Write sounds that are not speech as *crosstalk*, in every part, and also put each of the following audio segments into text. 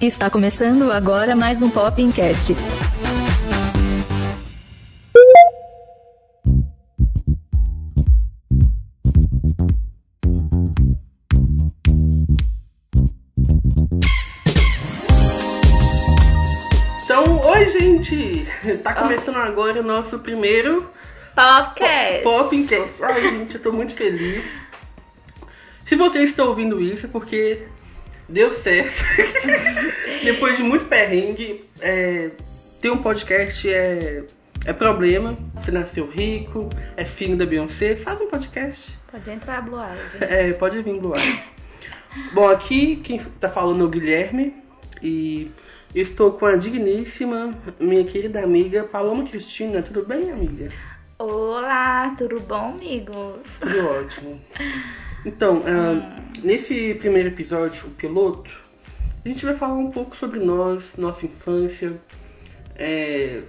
Está começando agora mais um Popcast. Então, oi gente! Tá começando agora o nosso primeiro Podcast. Popcast. Ai, gente, eu tô muito feliz. Se você está ouvindo isso, é porque deu certo. *laughs* Depois de muito perrengue, é, ter um podcast é, é problema. Você nasceu rico, é filho da Beyoncé, faz um podcast. Pode entrar, Blue Ivy. É, pode vir, Blue Ivy. Bom, aqui quem tá falando é o Guilherme e estou com a digníssima, minha querida amiga Paloma Cristina. Tudo bem, amiga? Olá, tudo bom, amigo? Tudo ótimo. *laughs* Então, ah, nesse primeiro episódio, o piloto, a gente vai falar um pouco sobre nós, nossa infância, é,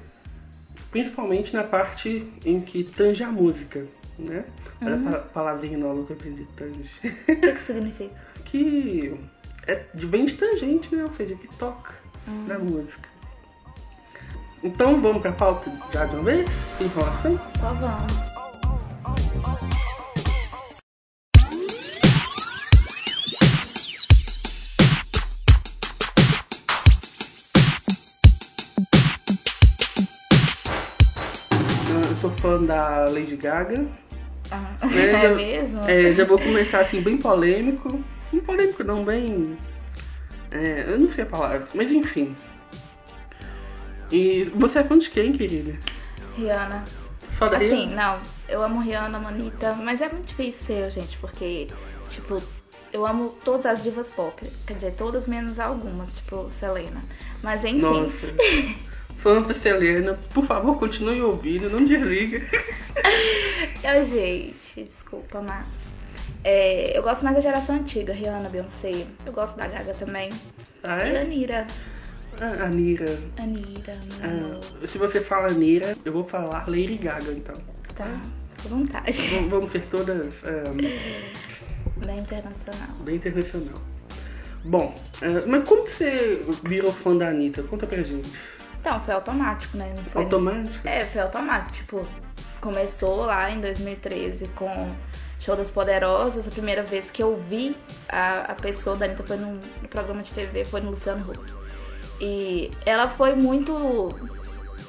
principalmente na parte em que tange a música, né? Olha a pa- palavrinha nova que eu aprendi, tange. O que, que significa? *laughs* que é de bem tangente, né? Ou seja, que toca na música. Então vamos pra pauta já de uma vez? Sem enrolação? Só vamos. Sou fã da Lady Gaga. Ah, É, *laughs* É já- mesmo? É, já vou começar assim, bem polêmico. Não polêmico não, bem. é, eu não sei a palavra, mas enfim. E você é fã de quem, querida? Rihanna. Só da Assim, Rihanna? não, eu amo Rihanna, Manita, mas é muito difícil ser, gente, porque, tipo, eu amo todas as divas pop. Quer dizer, todas menos algumas, tipo, Selena. Mas enfim. Nossa. *laughs* Fã da Selena, por favor, continue ouvindo, não desliga. *laughs* Eu, gente, desculpa, mas. é, eu gosto mais da geração antiga, Rihanna, Beyoncé. Eu gosto da Gaga também. Ah, E é? Anira. Ah, Anira. Anira. Ah, se você fala Anira, eu vou falar Lady Gaga, então. Tá, à vontade. Vamos- Vamos ser todas ah, Bem internacional. bem internacional. Bom, ah, mas como que você virou fã da Anitta? Conta pra gente. Então, foi automático, né? Não foi... Automático? É, foi automático. Tipo, começou lá em 2013 com Show das Poderosas. A primeira vez que eu vi a, a pessoa da Anitta foi num, no programa de TV, foi no Luciano Huck. E ela foi muito,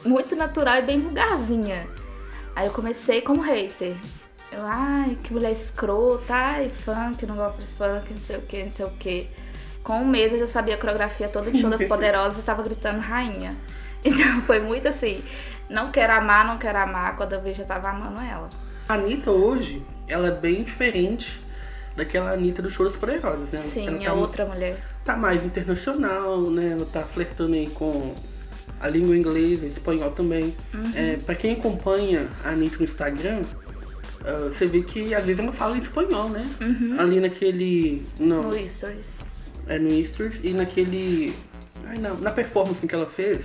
muito natural e bem vulgarzinha. Aí eu comecei como hater. Eu, ai, que mulher escrota, ai, funk, não gosto de funk, não sei o que, não sei o que. Com um mês eu já sabia a coreografia toda de Show das *laughs* Poderosas e tava gritando rainha. Então foi muito assim, não quero amar, não quero amar, quando eu vi já tava amando ela. A Anitta hoje, ela é bem diferente daquela Anitta do Show das Poderosas, né? Sim, ela é tá, outra mulher. tá mais internacional, né? Ela tá flertando aí com a língua inglesa, espanhol também. Uhum. É, pra quem acompanha a Anitta no Instagram, ah, você vê que às vezes ela fala em espanhol, né? Ali naquele. No, Uhum. No Stories. é, no Easters e naquele. Ai não, na performance que ela fez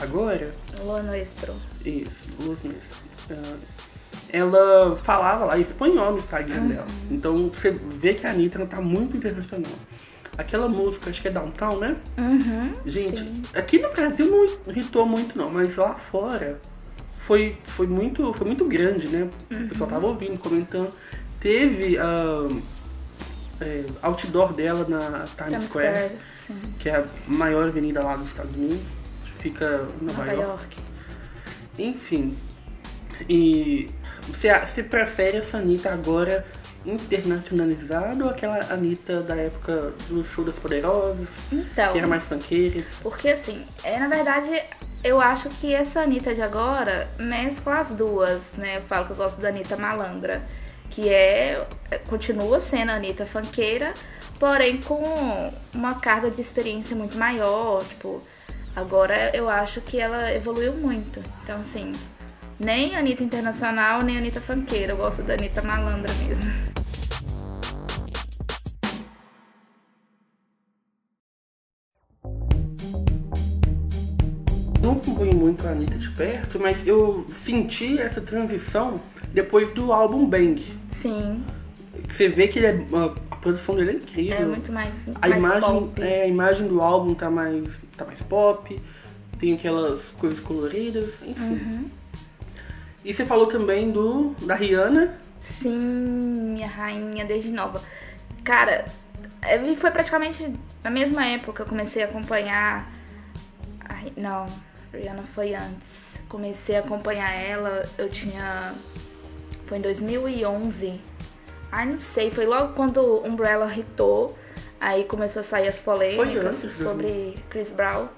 agora. Lo Nuestro. Isso, Luz mesmo. Ah, ela falava lá espanhol no Instagram Uhum. dela. Então você vê que a Anitta tá muito internacional. Aquela música, acho que é Downtown, né? Uhum. Gente, aqui no Brasil não irritou muito não, mas lá fora foi, foi, muito, foi muito grande, né? O pessoal tava ouvindo, comentando. Teve ah, é, outdoor dela na Times, Square, Square. Sim. que é a maior avenida lá dos Estados Unidos. Fica em Nova, Nova York. York. Enfim. E você, você prefere essa Anitta agora internacionalizada ou aquela Anitta da época do show das poderosas, Então, que era mais funkeira? porque assim, é, na verdade, eu acho que essa Anitta de agora mescla as duas, né? Eu falo que eu gosto da Anitta malandra, que é, é- continua sendo a Anitta funkeira, porém com uma carga de experiência muito maior, tipo, agora eu acho que ela evoluiu muito. Então, assim, nem Anitta internacional, nem Anitta funkeira, eu gosto da Anitta malandra mesmo. Não acompanho muito a Anitta de perto, mas eu senti essa transição depois do álbum Bang. Sim, Você vê que ele é, ah, produção dele é incrível. É muito mais, a mais imagem, pop. é, a imagem do álbum tá mais, tá mais pop, tem aquelas coisas coloridas, enfim. Uhum. E você falou também do da Rihanna. Sim, minha rainha desde nova. Cara, foi praticamente na mesma época que eu comecei a acompanhar. a Ri- não, Rihanna foi antes. Comecei a acompanhar ela, eu tinha. Foi em 2011. Ai, não sei, foi logo quando o Umbrella hitou. Aí começou a sair as polêmicas sobre Chris Brown.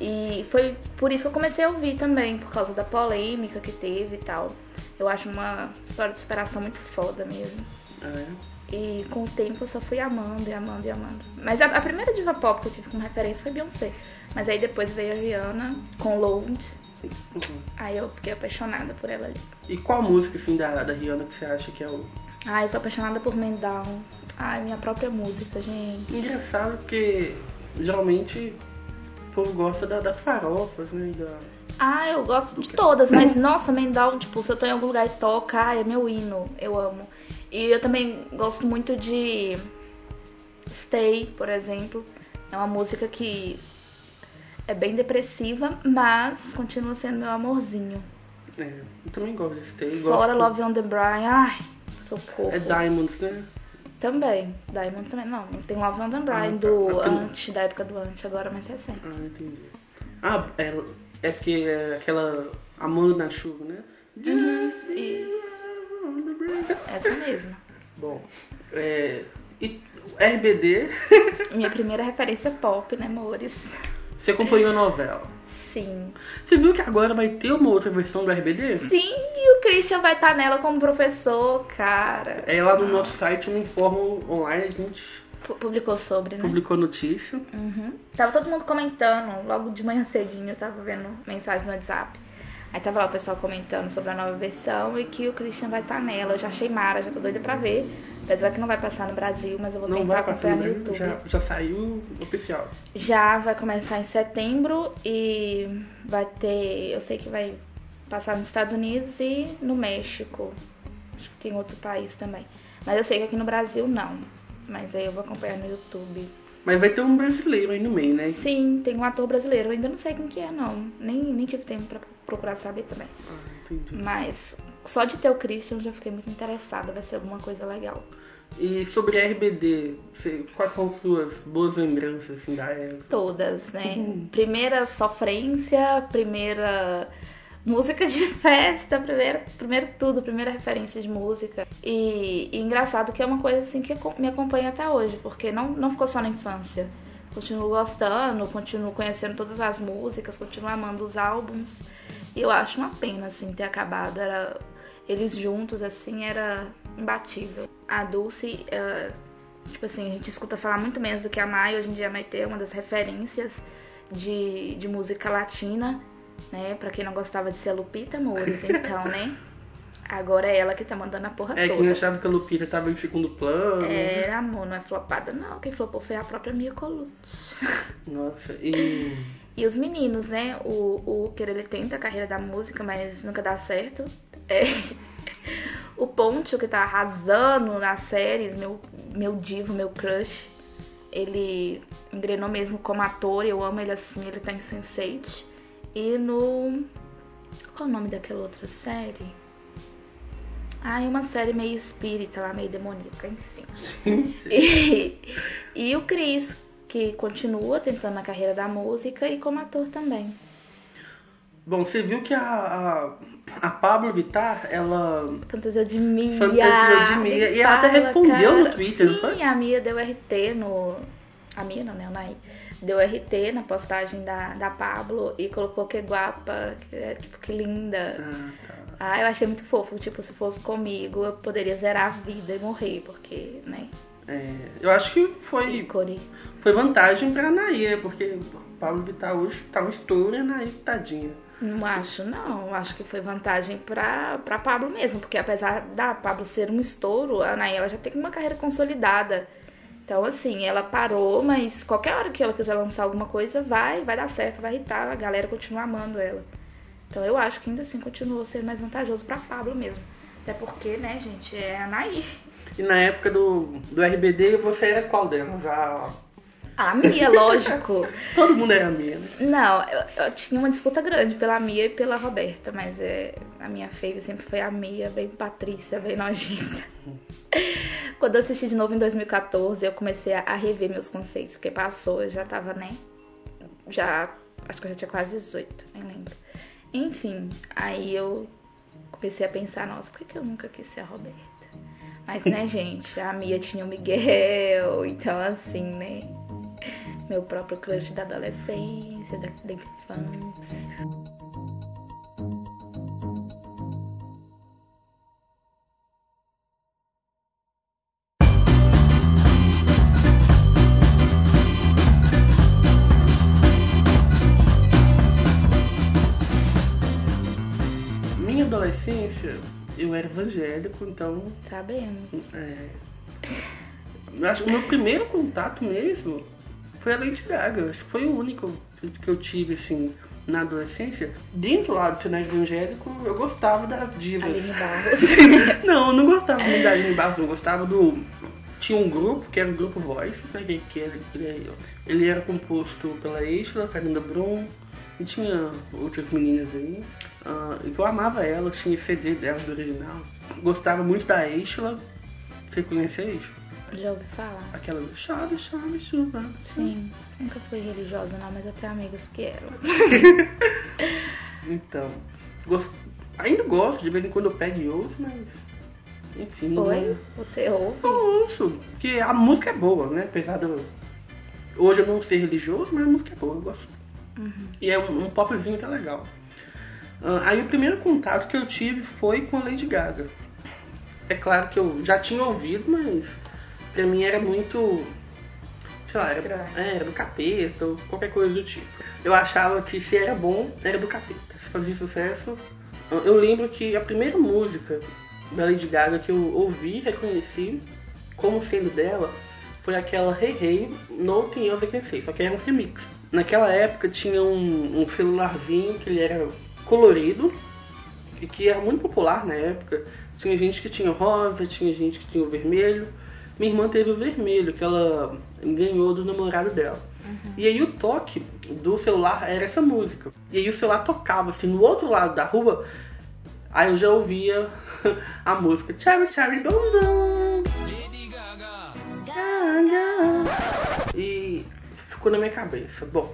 E foi por isso que eu comecei a ouvir também, por causa da polêmica que teve e tal. Eu acho uma história de superação muito foda mesmo. É. E com o tempo eu só fui amando e amando e amando. Mas a, a primeira diva pop que eu tive como referência foi Beyoncé. Mas aí depois veio a Rihanna com Load. Uhum. Aí eu fiquei apaixonada por ela ali. E qual música assim da, da Rihanna que você acha que é o Ai, eu sou apaixonada por Men Down. Ai, minha própria música, gente. engraçado porque geralmente o povo gosta da- das farofas, né? Da... Ah, eu gosto de todas, mas nossa, Men Down, tipo, se eu tô em algum lugar e toca, ai, é meu hino. Eu amo. E eu também gosto muito de Stay, por exemplo. É uma música que é bem depressiva, mas continua sendo meu amorzinho. É, eu também gosto desse Stay. Gosto... Love on the Brian, ai, socorro. É Diamonds, né? Também. Diamond também. Não, tem Love on the Brian Ah, tá. do pelo- antes, da época do antes, agora mais recente. Ah, entendi. Ah, é, é porque é aquela Amando na chuva, né? Isso. Essa mesma. Bom, é, e RBD, Minha primeira referência pop, né, amores? você acompanhou a novela. Sim. Você viu que agora vai ter uma outra versão do RBD? Sim, e o Christian vai estar nela como professor, cara. É lá no nosso site, no Informo Online, a gente Pu- Publicou sobre, né? publicou notícia. Uhum. Tava todo mundo comentando, logo de manhã cedinho, eu tava vendo mensagem no WhatsApp. Aí tava lá o pessoal comentando sobre a nova versão e que o Christian vai estar nela. Eu já achei mara, já tô doida pra ver. Apesar que não vai passar no Brasil, mas eu vou Não tentar acompanhar no Brasil, YouTube. já, já saiu oficial. Já vai começar em setembro e vai ter. Eu sei que vai passar nos Estados Unidos e no México. Acho que tem outro país também. Mas eu sei que aqui no Brasil não. Mas aí eu vou acompanhar no YouTube. Mas vai ter um brasileiro aí no meio, né? Sim, tem um ator brasileiro. Eu ainda não sei quem que é, não. Nem, nem tive tempo pra procurar saber também. Ah, entendi. Mas só de ter o Christian eu já fiquei muito interessada. Vai ser alguma coisa legal. E sobre RBD, você- quais são suas boas lembranças assim, da época? Todas, né? Primeira sofrência, primeira música de *laughs* festa, primeiro, primeiro tudo, primeira referência de música. E, e engraçado que é uma coisa assim que me acompanha até hoje, porque não, não ficou só na infância. Continuo gostando, continuo conhecendo todas as músicas, continuo amando os álbuns. E eu acho uma pena, assim, ter acabado. Era, eles juntos, assim, era imbatível. A Dulce, eh, tipo assim, a gente escuta falar muito menos do que a Mai. Hoje em dia a é uma das referências de, de música latina, né? Pra quem não gostava de ser a Lupita Amores, *laughs* então, né? Agora é ela que tá mandando a porra É, toda. quem achava que a Lupita tava em segundo plano. É, amor, não é flopada, não. Quem flopou foi a própria Mia Colucci. *laughs* Nossa, e. E os meninos, né? O, o Uker, ele tenta a carreira da música, mas nunca dá certo. É. *laughs* O Poncho, que tá arrasando nas séries, meu, meu divo, meu crush. Ele engrenou mesmo como ator, eu amo ele assim, ele tá em Sense8. E no... Qual é o nome daquela outra série? Ah, é uma série meio espírita lá, meio demoníaca, enfim. E, e o Chris, que continua tentando a carreira da música e como ator também. Bom, você viu que a, a, a Pablo Vittar, ela. Fantasia de Mia. Fantasia de Mia. E ela até fala, respondeu no cara. Twitter, não Sim, foi? a Mia deu RT no. A Mia não, né? O Nai. Deu RT na postagem da, da Pablo e colocou que guapa, que é tipo que linda. Ah, tá. Ah, eu achei muito fofo. Tipo, se fosse comigo, eu poderia zerar a vida e morrer, porque, né? É, eu acho que foi, Ícone. foi vantagem pra Anaí, né? Porque Pablo Vittar hoje tá um estouro e a Anaí tadinha. Não acho, não. Acho que foi vantagem pra, pra Pablo mesmo, porque apesar da Pablo ser um estouro, a Anaí ela já tem uma carreira consolidada. Então, assim, ela parou, mas qualquer hora que ela quiser lançar alguma coisa, vai, vai dar certo, vai irritar, a galera continua amando ela. Então, eu acho que ainda assim continuou sendo mais vantajoso pra Pablo mesmo. Até porque, né, gente, é a Anaí. E na época do, do RBD, você era qual delas? A... A Mia, lógico. *laughs* Todo mundo era a Mia, né? Não, eu, eu tinha uma disputa grande pela Mia e pela Roberta, mas é, a minha fave sempre foi a Mia, bem Patrícia, bem nojenta. *laughs* Quando eu assisti de novo em 2014, eu comecei a, a rever meus conceitos, porque passou, eu já tava, né? Já. Acho que eu já tinha quase 18, nem lembro. Enfim, aí eu comecei a pensar, nossa, por que, que eu nunca quis ser a Roberta? Mas, né, *laughs* gente, a Mia tinha o Miguel, então assim, né? Meu próprio crush da adolescência, da, da infância. Minha adolescência, eu era evangélico, então. Sabemos. É, eu acho que o meu primeiro contato mesmo foi a Lady Gaga. Acho que foi o único que eu tive, assim, na adolescência. Dentro lá do cenário evangélico, eu gostava das divas. Aline *laughs* Barros. Não, eu não gostava muito da Aline Barros, eu gostava do. Tinha um grupo, que era o grupo Voice, né? Que, que era, ele, ele era composto pela Isla, Carina Brum, e tinha outras meninas aí. e que eu amava ela, eu tinha CD dela do original. Gostava muito da Isla. Você conhece a Isla? Já ouvi falar. Aquela do chove, chove, chuva. Sim, nunca fui religiosa não, mas tenho amigas que eram. *laughs* Então, gost... ainda gosto, de vez em quando eu pego e ouço, mas. Enfim, Oi? Você ouve? Eu ouço, porque a música é boa, né? Apesar de eu- hoje eu não ser religioso, mas a música é boa, eu gosto. E é um, um popzinho que é legal. Ah, aí o primeiro contato que eu tive foi com a Lady Gaga. É claro que eu já tinha ouvido, mas pra mim era muito. Sei lá, era, é, era do capeta ou qualquer coisa do tipo. Eu achava que se era bom, era do capeta. Se fazia sucesso. Eu lembro que a primeira música da Lady Gaga que eu ouvi e reconheci como sendo dela foi aquela Hey Hey Nothing Else I Can Say, só que era um remix. Naquela época tinha um, um celularzinho que ele era colorido e que era muito popular na época. Tinha gente que tinha rosa, tinha gente que tinha o vermelho. Minha irmã teve o vermelho, que ela ganhou do namorado dela. E aí o toque do celular era essa música. E aí o celular tocava assim no outro lado da rua. Aí eu já ouvia *laughs* a música Cherry Cherry. Gaga. E ficou na minha cabeça. Bom,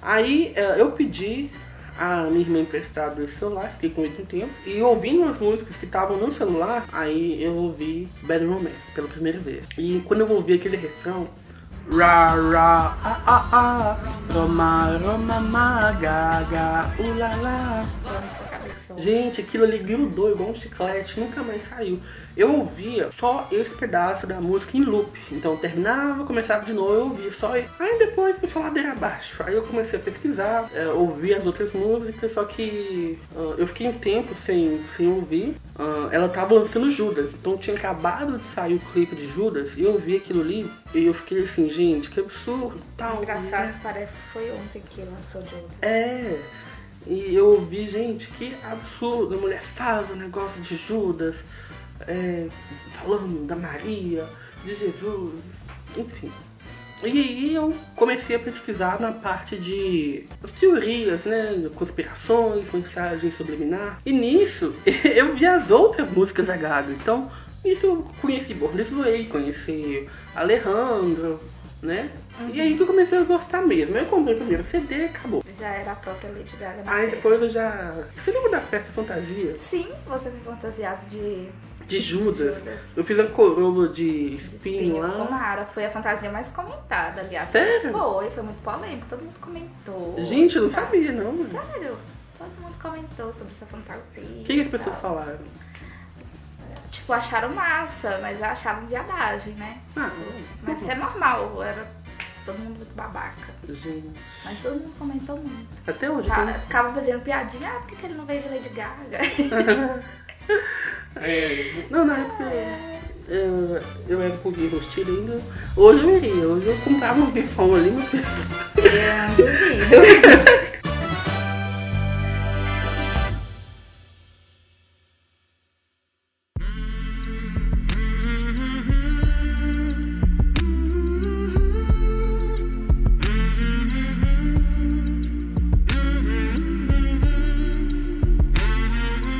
aí eh, eu pedi a minha irmã emprestado esse celular, fiquei com ele um tempo. E ouvindo as músicas que estavam no celular, aí eu ouvi Bad Romance pela primeira vez. E quando eu ouvi aquele refrão, Ra ra ah ah ah Roma Roma ma ulala Falando sua cabeça. Gente, aquilo ali grudou igual um chiclete, nunca mais saiu. Eu ouvia só esse pedaço da música em loop. Então terminava, começava de novo, eu ouvia só isso. Aí depois fui só ladeira abaixo. Aí eu comecei a pesquisar, é, ouvir as outras músicas, só que ah, eu fiquei um tempo sem, sem ouvir. Ah, ela tava lançando Judas, então tinha acabado de sair o clipe de Judas e eu ouvi aquilo ali e eu fiquei assim, gente, que absurdo, tal. Engraçado, né? parece que foi ontem que lançou outro. É. E eu ouvi, gente, que absurdo. A mulher faz o negócio de Judas, é, falando da Maria, de Jesus, enfim. E aí eu comecei a pesquisar na parte de teorias, né? Conspirações, mensagens subliminar. E nisso *laughs* eu vi as outras músicas da Gaga. Então, isso eu conheci Born This Way, conheci Alejandro, né? E aí que eu comecei a gostar mesmo. Eu comprei o primeiro CD e acabou. Já era a própria Lady Gaga. Aí depois eu já. Você lembra da festa fantasia? Sim, você foi fantasiado de De Judas. Judas. Eu fiz a coroa de espinho espinho. lá. Tomara, foi a fantasia mais comentada, aliás. Sério? Foi, foi muito polêmico, todo mundo comentou. Gente, eu não Tá. sabia, não. O Sério? Todo mundo comentou sobre essa fantasia. que, que as pessoas falaram? Tipo, acharam massa, mas achavam viadagem, né? Ah, Mas isso é normal, era todo mundo muito babaca. gente. Mas todo mundo comentou muito. Até hoje. Tá, ficava fazendo piadinha, ah, por que, que ele não veio de Lady Gaga? *laughs* É, não, na época eu, eu era um pouquinho hostil ainda. Hoje eu iria, hoje eu comprava um bifão ali, meu filho. Eu duvido. *laughs*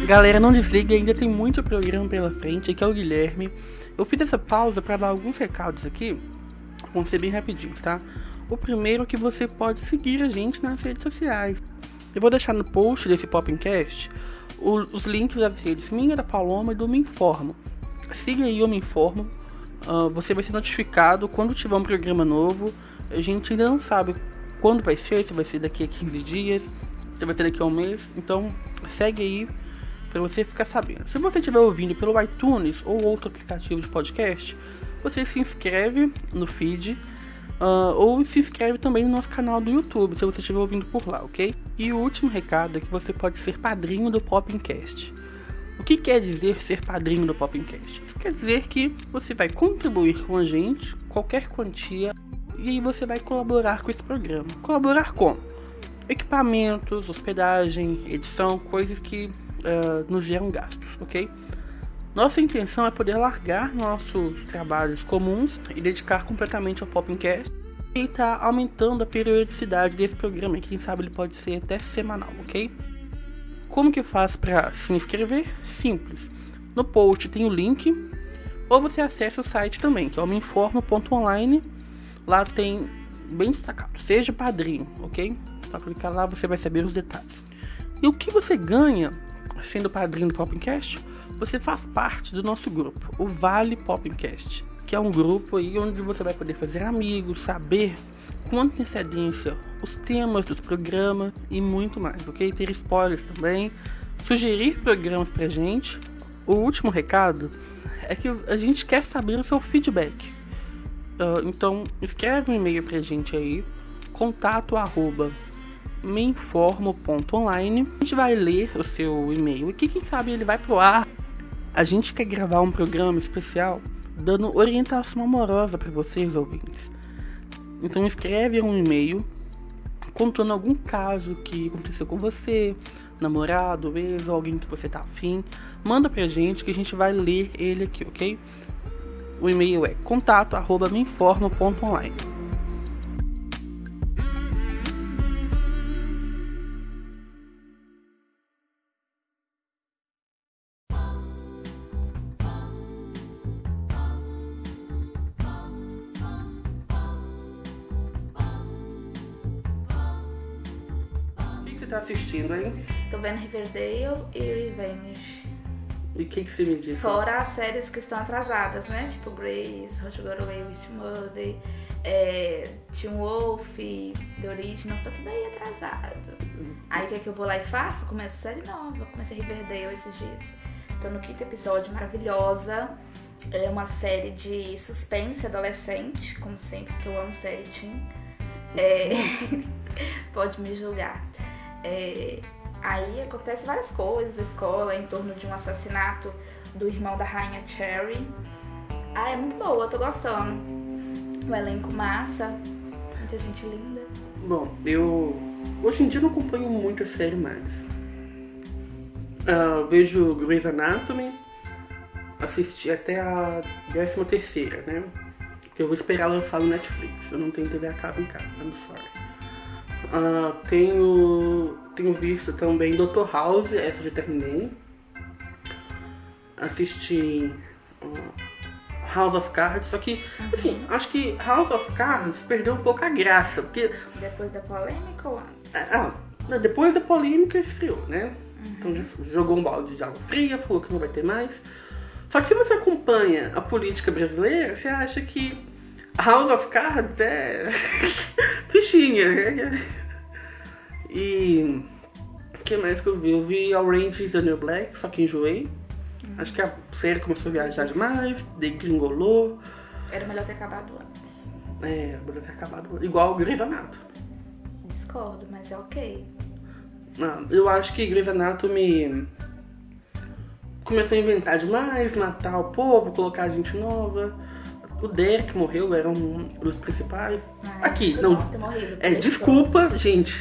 Galera, não desliga, ainda tem muito programa pela frente. Aqui é o Guilherme. Eu fiz essa pausa para dar alguns recados aqui. Vão ser bem rapidinhos, tá? O primeiro é que você pode seguir a gente nas redes sociais. Eu vou deixar no post desse Popcast os links das redes minha, da Paloma e do Me Informo. Siga aí o Me Informo. Uh, você vai ser notificado quando tiver um programa novo. A gente ainda não sabe quando vai ser, se vai ser daqui a 15 dias, se vai ter daqui a um mês. Então segue aí para você ficar sabendo. Se você estiver ouvindo pelo iTunes ou outro aplicativo de podcast, você se inscreve no feed uh, ou se inscreve também no nosso canal do YouTube, se você estiver ouvindo por lá, ok? E o último recado é que você pode ser padrinho do Popcast. O que quer dizer ser padrinho do Popcast? Isso quer dizer que você vai contribuir com a gente, qualquer quantia, e aí você vai colaborar com esse programa. Colaborar com equipamentos, hospedagem, edição, coisas que uh, nos geram gastos, ok? Nossa intenção é poder largar nossos trabalhos comuns e dedicar completamente ao Popcast e está aumentando a periodicidade desse programa. Quem sabe ele pode ser até semanal, ok? Como que faz para se inscrever? Simples. No post tem o link ou você acessa o site também, que é o meinformo.online. Lá tem bem destacado, seja padrinho, ok? Só clicar lá você vai saber os detalhes. E o que você ganha sendo padrinho do Popcast, você faz parte do nosso grupo, o Vale Popcast, que é um grupo aí onde você vai poder fazer amigos, saber com antecedência os temas dos programas e muito mais, ok? Ter spoilers também, sugerir programas pra gente. O último recado é que a gente quer saber o seu feedback. Uh, então escreve um e-mail pra gente aí, contato arroba meinformo.online. A gente vai ler o seu e-mail e que quem sabe ele vai pro ar. A gente quer gravar um programa especial dando orientação amorosa para vocês ouvintes. Então escreve um e-mail contando algum caso que aconteceu com você, namorado, ex, ou alguém que você tá afim. Manda pra gente que a gente vai ler ele aqui, ok? O e-mail é contato@meinformo.online. tá assistindo, hein? Tô vendo Riverdale e Revenge. E o que, que você me disse? Fora as séries que estão atrasadas, né? Tipo Grace, How to Get Away with Murder, é, Teen Wolf, The Originals, tá tudo aí atrasado. Aí o que, é que eu vou lá e faço? Começo série nova, comecei Riverdale esses dias. Tô no quinto episódio, maravilhosa. É uma série de suspense adolescente, como sempre, que eu amo série teen. É... *laughs* Pode me julgar. É, aí acontece várias coisas na escola em torno de um assassinato do irmão da rainha Cherry. Ah, é muito boa, tô gostando. O elenco massa, muita gente linda. Bom, eu hoje em dia não acompanho muito a série mais. Uh, vejo Grey's Anatomy, assisti até a 13 terceira, né? Que eu vou esperar lançar no Netflix. Eu não tenho TV a cabo em casa, I'm sorry. Uh, tenho, tenho visto também Dr. House, essa já terminei. Assisti uh, House of Cards, só que, assim, acho que House of Cards perdeu um pouco a graça, porque... Depois da polêmica ou Ah, depois da polêmica esfriou, né? Uhum. Então já jogou um balde de água fria, falou que não vai ter mais. Só que se você acompanha a política brasileira, você acha que House of Cards é *laughs* fichinha. Né? E o que mais que eu vi? Eu vi Orange is the New Black, só que enjoei. Uhum. Acho que a série começou a viajar demais, degringolou. Era melhor ter acabado antes. É, melhor ter acabado igual o Grey's Anatomy. Discordo, mas é ok. Não, eu acho que Grey's Anatomy começou a inventar demais, matar o povo, colocar gente nova. O Derek morreu, era um dos principais. Ah, Aqui, não. Morrido, é, desculpa, gente.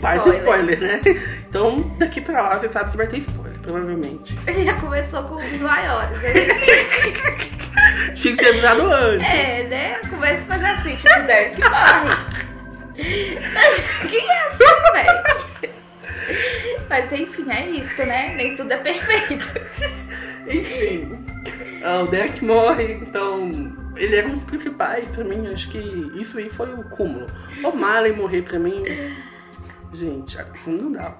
Vai ter spoiler, né? Então, daqui pra lá você sabe que vai ter spoiler, provavelmente. A gente já começou com os maiores, né? *laughs* Tinha que ter avisado antes. É, né? Começa assim, tipo, o Derek morre. Quem é assim, velho? Mas enfim, é isso, né? Nem tudo é perfeito. Enfim, o Derek morre, então ele era um dos principais pra mim. Acho que isso aí foi o cúmulo. O Marley morrer pra mim, gente, não dá.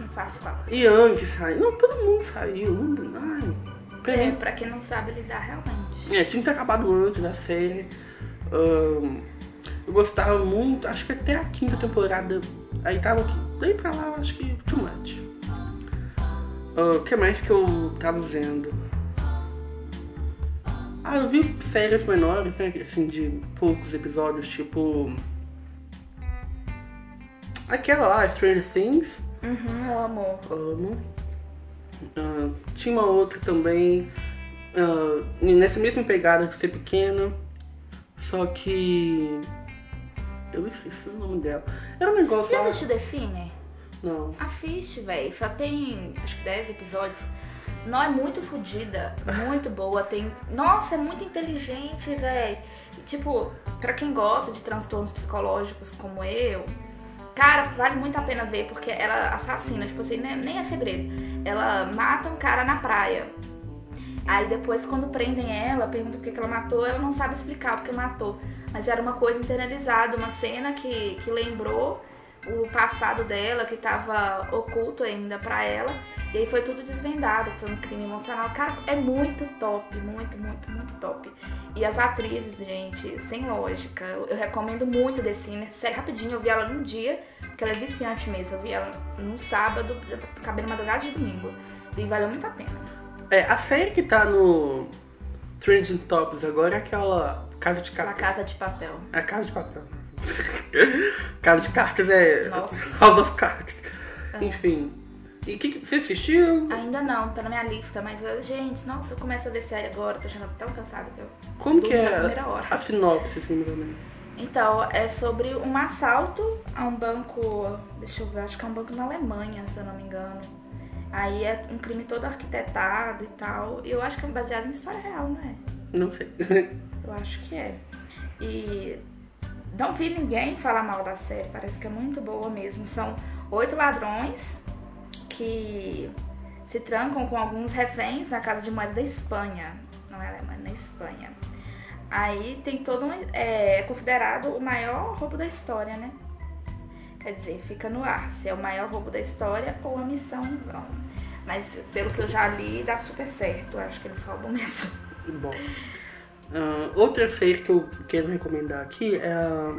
Não faz falta. E saiu, não, todo mundo saiu. Não, ai, pra É, mim, pra quem não sabe lidar realmente. é, tinha que ter acabado antes da série. Ahn, eu gostava muito, acho que até a quinta temporada. Aí tava aqui. Daí pra lá eu acho que too much. Ah, O que mais que eu tava vendo? Ah, eu vi séries menores, né? Assim, de poucos episódios, tipo. Aquela lá, Stranger Things. Uhum, eu amo. Amo. Ah, tinha uma outra também, ah, nessa mesma pegada de ser pequena, só que. Eu esqueci o nome dela. Era um negócio Você assistiu The Sinner? Não. Assiste, velho. Só tem acho que 10 episódios. Não é muito fodida, muito boa. Tem. Nossa, é muito inteligente, velho. Tipo, pra quem gosta de transtornos psicológicos como eu, cara, vale muito a pena ver, porque ela assassina, tipo assim, nem, nem é segredo. Ela mata um cara na praia. Aí depois, quando prendem ela, perguntam por que que ela matou, ela não sabe explicar porque matou. Mas era uma coisa internalizada, uma cena que, que lembrou o passado dela, que tava oculto ainda pra ela. E aí foi tudo desvendado, foi um crime emocional. Cara, é muito top, muito, muito, muito top. E as atrizes, gente, sem lógica. Eu, eu recomendo muito The Sinner. Sério, rapidinho, eu vi ela num dia, porque ela é viciante mesmo. Eu vi ela num sábado, acabei na madrugada de domingo. E valeu muito a pena. É, a série que tá no Trending Tops agora é aquela Casa de La Cartas. Casa de Papel. É Casa de Papel. Casa de Cartas é Nossa. House of Cards. É. Enfim. E que, que- você assistiu? Ainda não, tá na minha lista, mas eu- gente, nossa, eu começo a ver série agora, tô achando tão cansada que eu. Como que é primeira hora. a, a sinopse, assim, mais ou menos? Então, é sobre um assalto a um banco. Deixa eu ver, acho que é um banco na Alemanha, se eu não me engano. Aí é um crime todo arquitetado e tal. E eu acho que é baseado em história real, não é? Não sei. *laughs* Eu acho que é. E não vi ninguém falar mal da série, parece que é muito boa mesmo. São oito ladrões que se trancam com alguns reféns na casa de moeda da Espanha. Não é Alemanha, na Espanha. Aí tem todo um. É considerado o maior roubo da história, né? Quer dizer, fica no ar se é o maior roubo da história ou a missão em vão. Mas pelo que eu já li, dá super certo. Acho que eles roubam mesmo. Bom. Ah, outra série que eu quero recomendar aqui é a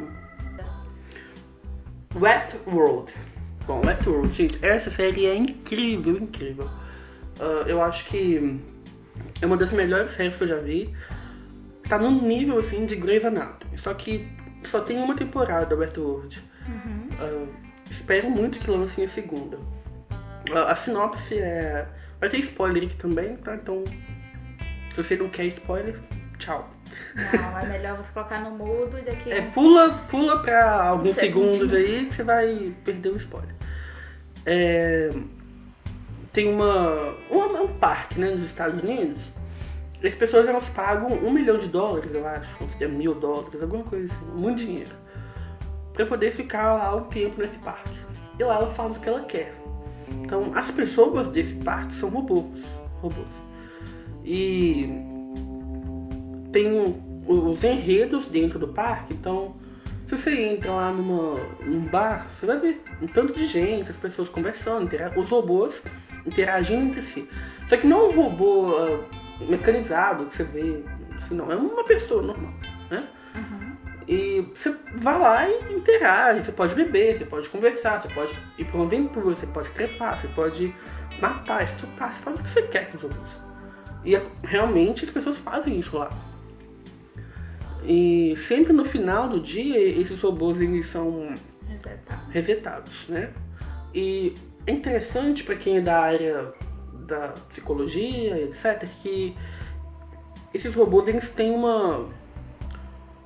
Westworld. Bom, Westworld, gente, essa série é incrível, incrível. Ah, eu acho que é uma das melhores séries que eu já vi. Tá num nível assim de Grey's Anatomy. Só que só tem uma temporada Westworld. Ah, espero muito que lancem a segunda. Ah, a sinopse é. Vai ter spoiler aqui também, tá? Então se você não quer spoiler, tchau. Não, é melhor você colocar no mudo e daqui É, pula, pula pra alguns segundos aí que você vai perder o spoiler. É, tem uma, uma- um parque né, nos Estados Unidos. As pessoas elas pagam um milhão de dólares, eu acho, ou seja, mil dólares, alguma coisa assim, muito dinheiro, pra poder ficar lá um tempo nesse parque. E lá ela faz o que ela quer. Então, as pessoas desse parque são robôs. robôs. E tem os enredos dentro do parque, então se você entra lá numa, num bar, você vai ver um tanto de gente, as pessoas conversando, os robôs interagindo entre si. Só que não é um robô ah, mecanizado que você vê, assim, não, é uma pessoa normal, né? E você vai lá e interage, você pode beber, você pode conversar, você pode ir pra uma aventura, você pode trepar, você pode matar, estuprar, você faz o que você quer com os robôs. E é- realmente as pessoas fazem isso lá. E sempre no final do dia esses robôs eles são Reseta. resetados, né? E é interessante para quem é da área da psicologia, etc, que esses robôs eles têm uma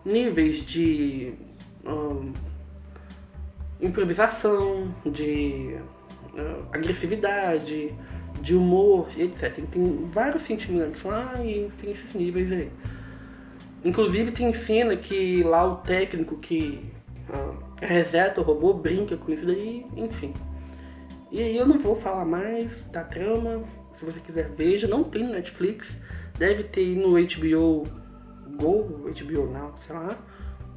níveis de improvisação, de ah, agressividade, de humor, etc. Tem vários sentimentos lá e tem esses níveis aí. Inclusive tem cena que lá o técnico que ah, reseta o robô brinca com isso daí, enfim. E aí eu não vou falar mais da trama. Se você quiser, veja. Não tem no Netflix. Deve ter no HBO Go, HBO Now, sei lá.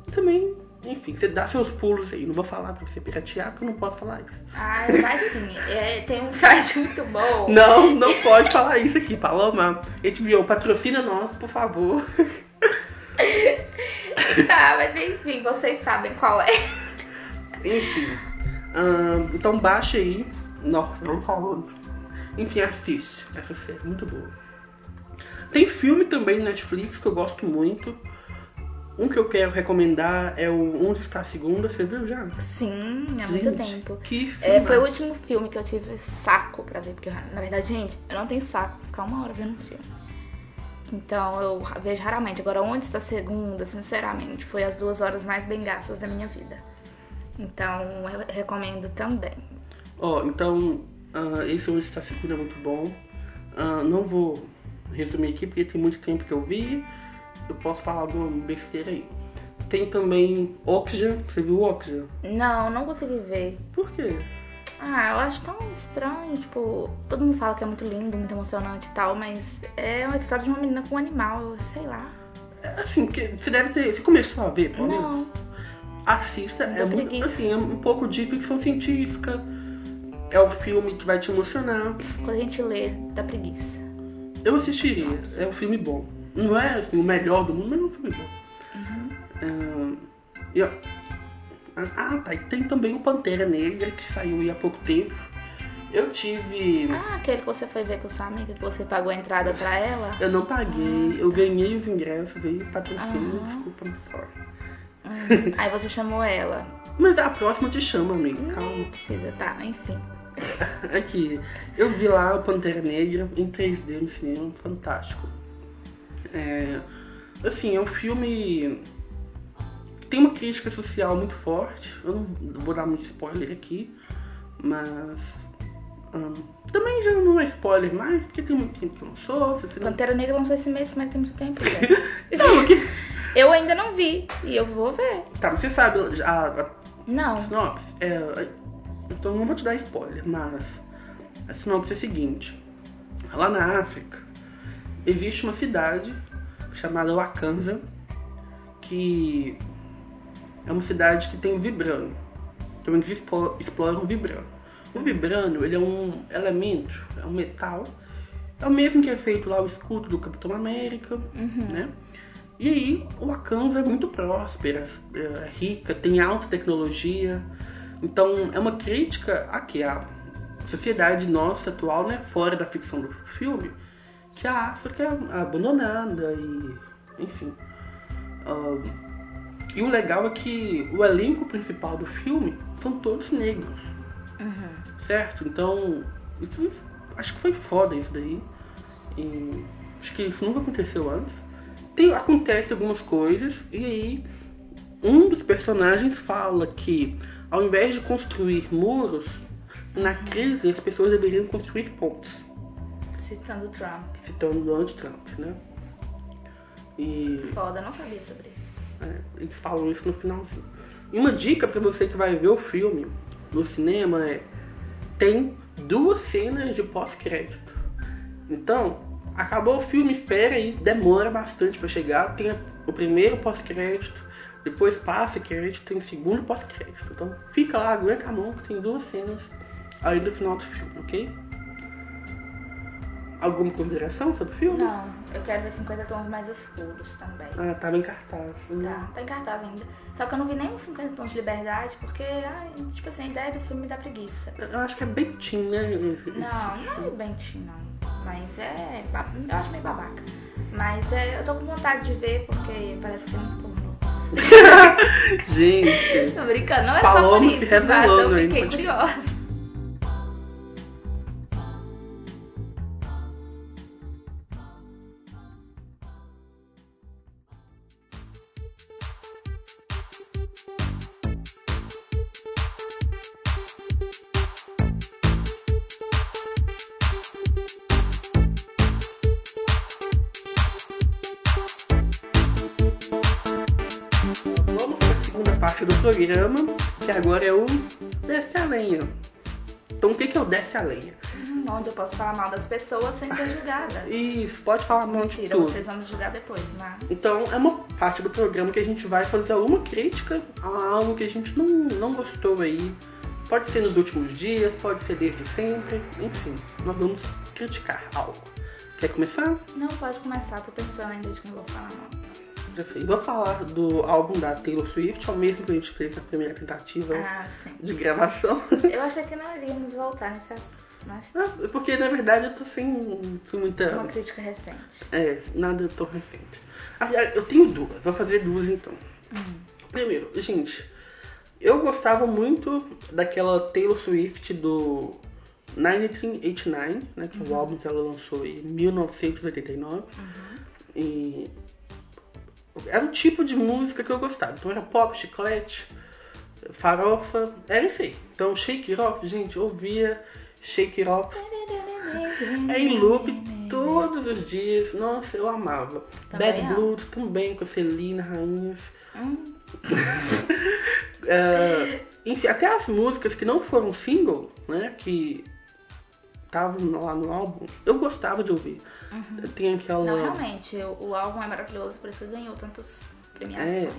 E também, enfim, você dá seus pulos aí. Não vou falar pra você piratear, porque eu não posso falar isso. Ah, vai sim. É, tem um *laughs* site muito bom. Não, não pode falar isso aqui, Paloma. HBO, patrocina nós, por favor. *laughs* *laughs* Tá, mas enfim, vocês sabem qual é. Enfim. ahn, então baixa aí. Não, não falando. Enfim, assiste. Essa série é muito boa. Tem filme também no Netflix que eu gosto muito. Um que eu quero recomendar é o Onde Está a Segunda. Você viu já? Sim, há muito Gente, tempo. Que filme. É, foi o último filme que eu tive saco pra ver, porque na verdade, gente, eu não tenho saco pra ficar uma hora vendo um filme. Então eu vejo raramente. Agora, onde está segunda, sinceramente, foi as duas horas mais bem gastas da minha vida. Então eu recomendo também. Ó, então, ah, esse Onde Está a Segunda é muito bom. Ah, não vou resumir aqui porque tem muito tempo que eu vi. Eu posso falar alguma besteira aí. Tem também Oxygen. Você viu Oxygen? Não, não consegui ver. Por quê? Ah, eu acho tão estranho, tipo, todo mundo fala que é muito lindo, muito emocionante e tal, mas é uma história de uma menina com um animal, sei lá. É, Assim, porque você deve ter. Você começou a ver, Paulinho? Não, Assista, é muito. Assim, é um pouco de ficção científica. É o filme que vai te emocionar. quando a gente lê, dá preguiça. Eu assistiria, é um filme bom. Não é assim, o melhor do mundo, mas é um filme bom. Uhum. Ah, e ó. Ah, tá. E tem também o Pantera Negra, que saiu aí há pouco tempo. Eu tive. Ah, aquele que você foi ver com sua amiga, que você pagou a entrada pra ela? Eu não paguei, eu ganhei os ingressos aí, patrocínio, Ah. desculpa, I'm sorry. Hum, Aí você chamou ela. Mas a próxima te chamo, amigo. Calma. precisa, tá, enfim. *laughs* Aqui, eu vi lá o Pantera Negra em 3D no cinema, fantástico. É, assim, é um filme tem uma crítica social muito forte. Eu não vou dar muito spoiler aqui, mas hum, também já não é spoiler mais, porque tem muito tempo que lançou. Se você não... Pantera Negra lançou esse mês, mas tem muito tempo. já. *laughs* Não, que... eu ainda não vi, e eu vou ver. Tá, mas você sabe a, a Não. sinopse? É, então não vou te dar spoiler, mas a sinopse é a seguinte. Lá na África existe uma cidade chamada Wakanda que é uma cidade que tem o vibrânio. Então eles exploram o vibrânio. O vibrânio ele é um elemento, é um metal. É o mesmo que é feito lá o escudo do Capitão América, né? E aí, o Wakanda é muito próspera, é rica, tem alta tecnologia. Então, é uma crítica aqui à sociedade nossa atual, né, fora da ficção do filme, que a África é abandonada e, enfim. Ah, e o legal é que o elenco principal do filme são todos negros, certo? Então, isso, acho que foi foda isso daí. E acho que isso nunca aconteceu antes. Tem, acontece algumas coisas e aí um dos personagens fala que ao invés de construir muros, na crise as pessoas deveriam construir pontes, Citando Trump. citando Donald Trump, né? E Foda, não sabia sobre isso. É, eles falam isso no finalzinho. E uma dica pra você que vai ver o filme no cinema é tem duas cenas de pós-crédito. Então, acabou o filme, espera aí, demora bastante pra chegar. Tem o primeiro pós-crédito, depois passa crédito, tem o segundo pós-crédito. Então fica lá, aguenta a mão que tem duas cenas aí no final do filme, ok? Alguma consideração sobre o filme? Não, eu quero ver 50 tons mais escuros também. Ah, tava em cartaz. Tá, tá em cartaz ainda. Só que eu não vi nem os 50 tons de liberdade, porque, ai, tipo assim, a ideia do filme me dá preguiça. Eu acho que é bem teen, né? Não, não é bem teen, não. Mas é. Eu acho meio babaca. Mas é, eu tô com vontade de ver, porque parece que tem muito pornô. *laughs* Gente, Tô brincando, não é só Paloma por se isso, mas eu fiquei curiosa. Agora é o Desce a Lenha. Então o que, é o Desce a Lenha? Hum, onde eu posso falar mal das pessoas sem ser julgada. *laughs* Isso, pode falar mal de Mentira, tudo. vocês vão me julgar depois, né? Então é uma parte do programa que a gente vai fazer alguma crítica a algo que a gente não, não gostou aí. Pode ser nos últimos dias, pode ser desde sempre, enfim, nós vamos criticar algo. Quer começar? Não, pode começar, tô pensando ainda de quem eu vou falar mal. Sei. Vou falar do álbum da Taylor Swift, ao mesmo que a gente fez na primeira tentativa Ah, de gravação. Eu achei que não iríamos voltar nesse assunto, mas Ah, Porque na verdade eu tô sem, sem muita. uma crítica recente. É, nada tão recente. Aliás, eu tenho duas, vou fazer duas então. Primeiro, gente, eu gostava muito daquela Taylor Swift do 1989, né, que é o álbum que ela lançou em 1989. E era o tipo de música que eu gostava. Então era pop, chiclete, farofa, era isso aí. Então Shake It Off, gente, ouvia Shake It Off é em loop todos os dias. Nossa, eu amava. Também Bad amo. Blues também, com a Celina, Rainhas. Hum, *laughs* É, enfim, até as músicas que não foram single, né? Que estavam lá no álbum, eu gostava de ouvir. Tem aquela. Uhum. Não, realmente, o, álbum é maravilhoso, por isso ganhou tantas premiações.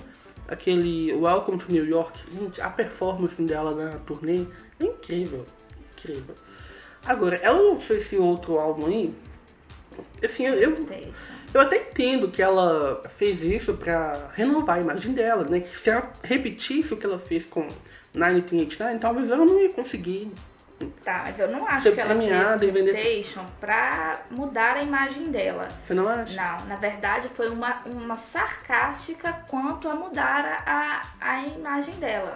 Aquele Welcome to New York, gente, a performance dela na turnê é incrível. Incrível. Agora, ela lançou esse outro álbum aí. Assim, eu, eu, eu até entendo que ela fez isso pra renovar a imagem dela, né? Que se ela repetisse o que ela fez com 1989, talvez ela não ia conseguir. Tá, mas eu não acho Ser que ela fez vender- pra mudar a imagem dela. Você não acha? Não, na verdade foi uma, uma sarcástica quanto a mudar a, a imagem dela.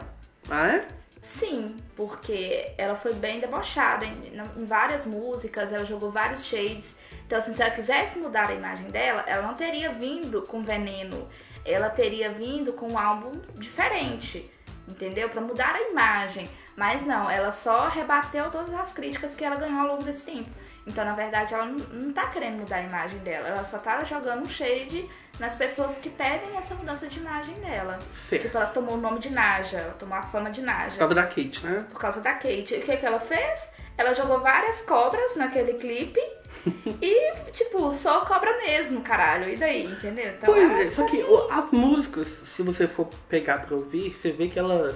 Ah, é? Sim, porque ela foi bem debochada em, em várias músicas, ela jogou vários shades. Então, assim, se ela quisesse mudar a imagem dela, ela não teria vindo com veneno. Ela teria vindo com um álbum diferente, entendeu? Pra mudar a imagem. Mas não, ela só rebateu todas as críticas que ela ganhou ao longo desse tempo. Então, na verdade, ela não, não tá querendo mudar a imagem dela. Ela só tá jogando um shade nas pessoas que pedem essa mudança de imagem dela. Certo. Tipo, ela tomou o nome de Naja, ela tomou a fama de Naja Por causa da Kate, né? por causa da Kate. E o que, que ela fez? Ela jogou várias cobras naquele clipe *laughs* e, tipo, só cobra mesmo, caralho. E daí, entendeu? Então, Pois é, só que o- as músicas, se você for pegar pra ouvir, você vê que elas.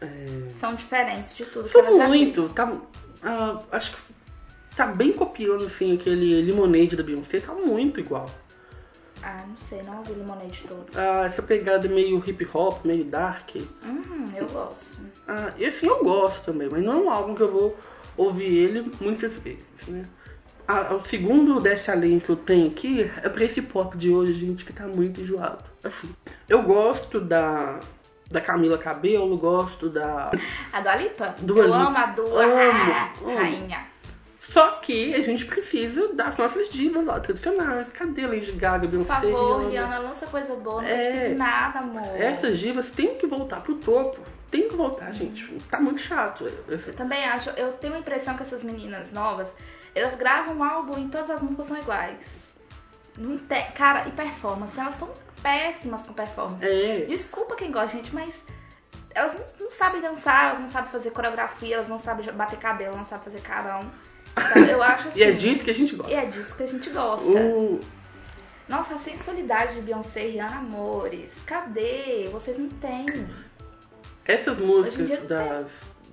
É, são diferentes de tudo que São ela já muito. fez. Tá, ah, acho que tá bem copiando assim aquele Lemonade da Beyoncé, tá muito igual. Ah, não sei, não ouvi Lemonade todo. Ah, essa pegada meio hip hop, meio dark. Hum, eu gosto. Ah, e assim eu gosto também, mas não é um álbum que eu vou ouvir ele muitas vezes, né? Ah, o segundo desse além que eu tenho aqui é pra esse pop de hoje, gente, que tá muito enjoado. Assim, eu gosto da, da Camila Cabello, gosto da. A Dua Lipa? Dua eu amo a Dua, Amo, amo. rainha. Só que a gente precisa das nossas divas lá, tradicionais. Cadê Lady Gaga, Por Beyoncé, favor, Rihanna? Rihanna, lança coisa boa, não É. pedir nada, amor. Essas divas têm que voltar pro topo. Tem que voltar, gente. Tá muito chato. Eu também acho, eu tenho a impressão que essas meninas novas, elas gravam um álbum e todas as músicas são iguais. Não tem, cara, e performance, elas são péssimas com performance. É. Desculpa quem gosta, gente, mas elas não, não sabem dançar, elas não sabem fazer coreografia, elas não sabem bater cabelo, não sabem fazer carão. Então, eu acho assim. *laughs* E é disso que a gente gosta. E é disso que a gente gosta. O... Nossa, a sensualidade de Beyoncé e Rihanna Amores. Cadê? Vocês não têm. Essas músicas das,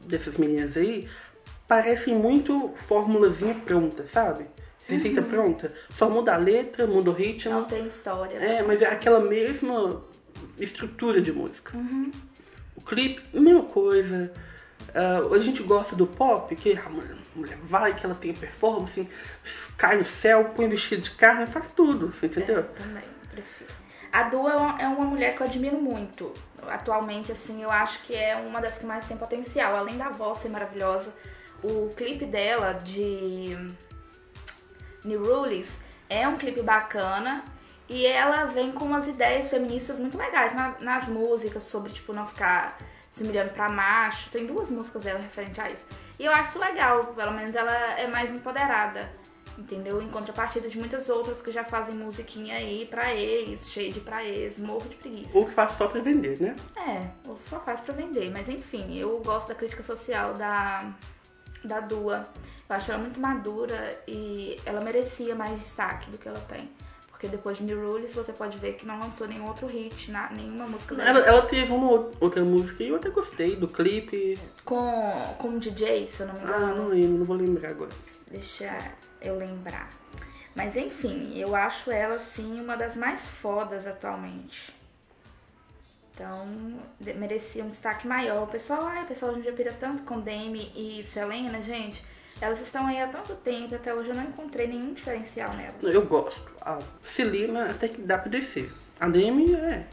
dessas meninas aí parecem muito formulazinha pronta, sabe? Receita pronta. Só muda a letra, muda o ritmo. Não tem história. É, mas é aquela mesma estrutura de música. Uhum. O clipe, mesma coisa. Ah, a gente gosta do pop, que a mulher, vai, que ela tem performance, cai no céu, põe vestido de carne, faz tudo, você entendeu? É, também, prefiro. A Dua é é uma mulher que eu admiro muito. Atualmente, assim, eu acho que é uma das que mais tem potencial. Além da voz ser maravilhosa, o clipe dela de New Rules é um clipe bacana. E ela vem com umas ideias feministas muito legais na- nas músicas, sobre, tipo, não ficar se humilhando pra macho. Tem duas músicas dela referente a isso. E eu acho legal, pelo menos ela é mais empoderada. Entendeu? Em contrapartida de muitas outras que já fazem musiquinha aí pra ex, shade pra ex, morro de preguiça. Ou que faz só pra vender, né? É, ou só faz pra vender. Mas enfim, eu gosto da crítica social da, da Dua. Eu acho ela muito madura e ela merecia mais destaque do que ela tem. Porque depois de New Rules você pode ver que não lançou nenhum outro hit, na, nenhuma música dela. Ela, ela teve uma ou- outra música e eu até gostei do clipe. Com, com o DJ, se eu não me Ah, engano. não lembro, não vou lembrar agora. Deixa eu lembrar. Mas enfim, eu acho ela sim uma das mais fodas atualmente. Então, merecia um destaque maior. O pessoal, ai, o pessoal hoje em dia pira tanto com Demi e Selena, gente. Elas estão aí há tanto tempo, até hoje eu não encontrei nenhum diferencial nelas. Eu gosto. A Celina até que dá pra descer. A Demi é.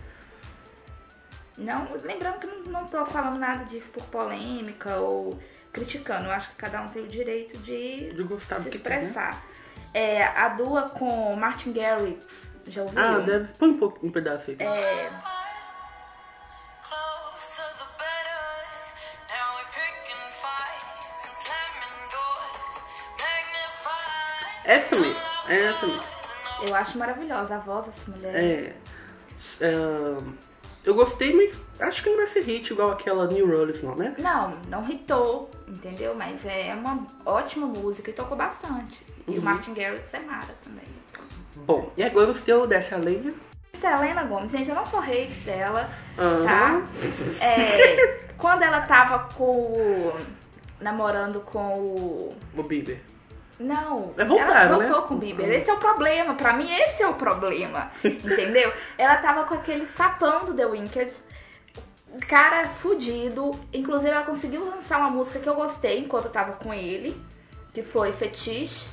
Não, lembrando que não, não tô falando nada disso por polêmica ou criticando. Eu acho que cada um tem o direito de, De gostar se que tem, né? expressar. É, a Dua com Martin Garrix, já ouviu? Ah, deve. Põe um pouco um pedaço aí. É, Essa mesmo, é essa mesmo. eu acho maravilhosa a voz dessa mulher. É. é, eu gostei, mas acho que não vai ser hit igual aquela New Rolls, não, né? Não, não hitou, entendeu? Mas é uma ótima música e tocou bastante. E Uhum. o Martin Garrix é mara também. Bom, e agora o seu dessa lenda? Selena Gomes, gente, eu não sou hate dela, Aham. tá? É, quando ela tava com o... namorando com o... O Bieber. Não, É ela voltou né? com o Bieber. Esse é o problema, pra mim esse é o problema, *laughs* entendeu? Ela tava com aquele sapão do The Wicked, cara fudido. Inclusive ela conseguiu lançar uma música que eu gostei enquanto eu tava com ele, que foi Fetiche.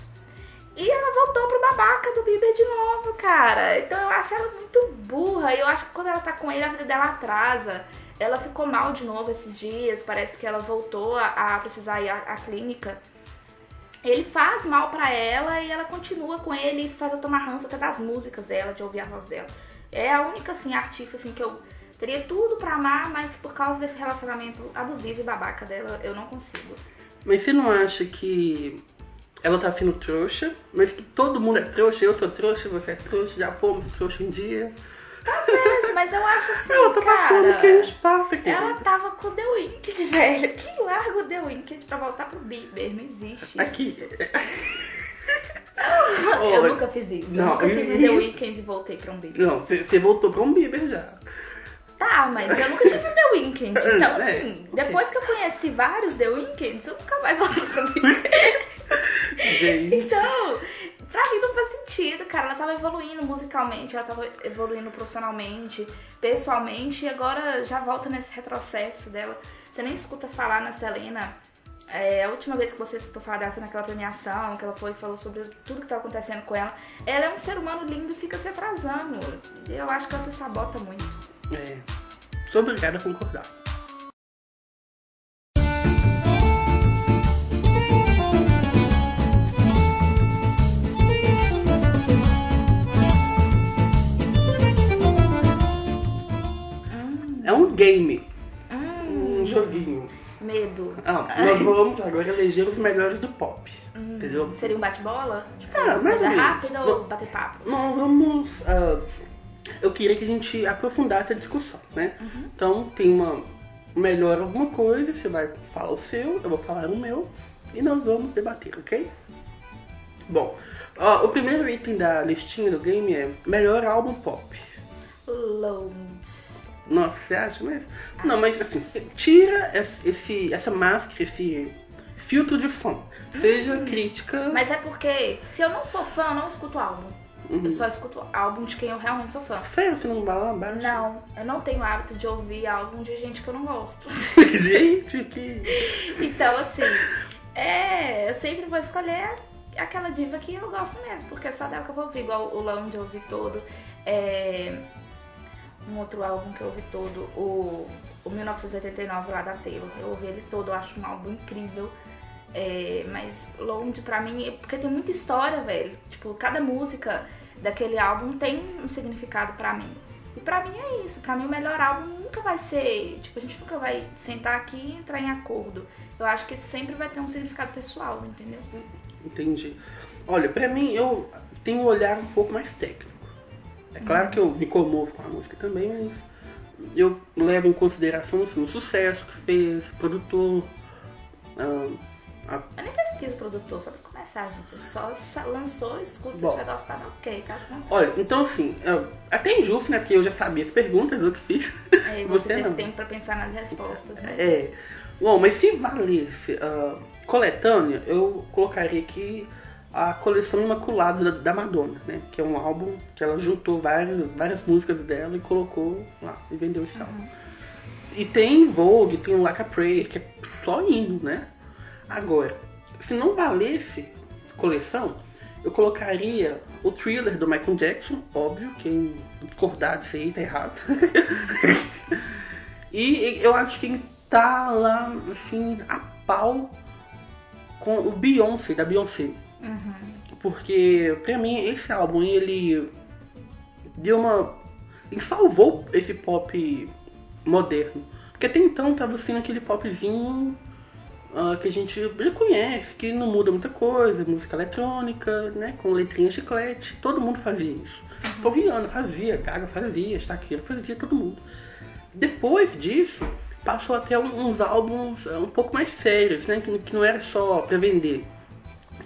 E ela voltou pro babaca do Bieber de novo, cara. Então eu acho ela muito burra. E eu acho que quando ela tá com ele, a vida dela atrasa. Ela ficou mal de novo esses dias. Parece que ela voltou a, a precisar ir à, à clínica. Ele faz mal pra ela e ela continua com ele. Isso faz eu tomar ranço até das músicas dela, de ouvir a voz dela. É a única, assim, artista, assim, que eu teria tudo pra amar, mas por causa desse relacionamento abusivo e babaca dela, eu não consigo. Mas você não acha que ela tá sendo trouxa? Mas que todo mundo é trouxa, eu sou trouxa, você é trouxa, já fomos trouxa um dia. Mas, mas eu acho assim, ela tá passando o que a cara. gente passa, querida. Ela tava com o The Wicked, velho. Quem larga o The Wicked pra voltar pro Bieber? Não existe. Aqui. Eu Olha, nunca fiz isso. não, eu nunca tive e- The Weeknd e voltei pra um Bieber. Não, você voltou pra um Bieber já. Tá, mas eu nunca tive um The Weeknd. *laughs* Então, É, assim, ok. depois que eu conheci vários The Weeknds, eu nunca mais voltei pra um Bieber. *laughs* Gente. Então, pra mim não faz sentido, cara. Ela tava evoluindo musicalmente, ela tava evoluindo profissionalmente, pessoalmente, e agora já volta nesse retrocesso dela. Você nem escuta falar na Selena. É, a última vez que você escutou falar dela foi naquela premiação, que ela foi e falou sobre tudo que tá acontecendo com ela. Ela é um ser humano lindo e fica se atrasando. Eu acho que ela se sabota muito. É. Sou obrigado a concordar. É um game. Um joguinho. Medo. Ah, *laughs* nós vamos agora eleger os melhores do pop. Entendeu? Seria um bate-bola? Tipo, Ah, mais coisa rápida ou bater papo? Nós vamos. ah, eu queria que a gente aprofundasse a discussão, né? Então tem uma melhor alguma coisa, você vai falar o seu, eu vou falar o meu e nós vamos debater, ok? Bom, ó, o primeiro item da listinha do game é melhor álbum pop. Nossa, você acha mesmo? Não, mas assim, tira esse, essa máscara, esse filtro de fã. Seja crítica. Mas é porque se eu não sou fã, eu não escuto álbum. Uhum. Eu só escuto álbum de quem eu realmente sou fã. Sério, você não lá abaixo? Não, eu não tenho hábito de ouvir álbum de gente que eu não gosto. *laughs* Gente, que. *laughs* Então, assim, é, eu sempre vou escolher aquela diva que eu gosto mesmo, porque é só dela que eu vou ouvir, igual o Lounge eu ouvi todo. É, um outro álbum que eu ouvi todo, o, o 1989 lá da Taylor. Eu ouvi ele todo, eu acho um álbum incrível. É, mas Lounge pra mim, é porque tem muita história, velho. Tipo, cada música daquele álbum tem um significado pra mim. E pra mim é isso. Pra mim o melhor álbum nunca vai ser. Tipo, a gente nunca vai sentar aqui e entrar em acordo. Eu acho que sempre vai ter um significado pessoal, entendeu? Entendi. Olha, pra mim, eu tenho um olhar um pouco mais técnico. É claro que eu me comovo com a música também, mas eu levo em consideração assim, o sucesso que fez, o produtor, ah, A- Eu nem pesquiso produtor, só pra começar, gente. Só lançou, escuta, se Bom. tiver gostado, ok, caso não. Olha, então assim, é até injusto, né? Porque eu já sabia as perguntas, eu que fiz. *laughs* Aí você, teve não. tempo pra pensar nas respostas, né? É. Bom, mas se valesse ah, coletânea, eu colocaria aqui a coleção Imaculada da, Madonna, né? Que é um álbum que ela juntou várias, várias músicas dela e colocou lá e vendeu esse álbum. E tem Vogue, tem o Like a Prayer, que é só hino, né? Agora, se não valesse coleção, eu colocaria o thriller do Michael Jackson, óbvio, quem discordar disso aí tá errado. *laughs* e eu acho que ele tá lá, assim, a pau com o Beyoncé, da Beyoncé. Porque, pra mim, esse álbum, ele deu uma... Ele salvou esse pop moderno. Porque até então tava sendo aquele popzinho ah, que a gente já conhece, que não muda muita coisa, música eletrônica, né? Com letrinha chiclete, todo mundo fazia isso. Então Rihanna fazia, Gaga fazia, Shakira fazia, todo mundo. Depois disso, passou até uns álbuns ah, um pouco mais sérios, né? Que, que não era só pra vender,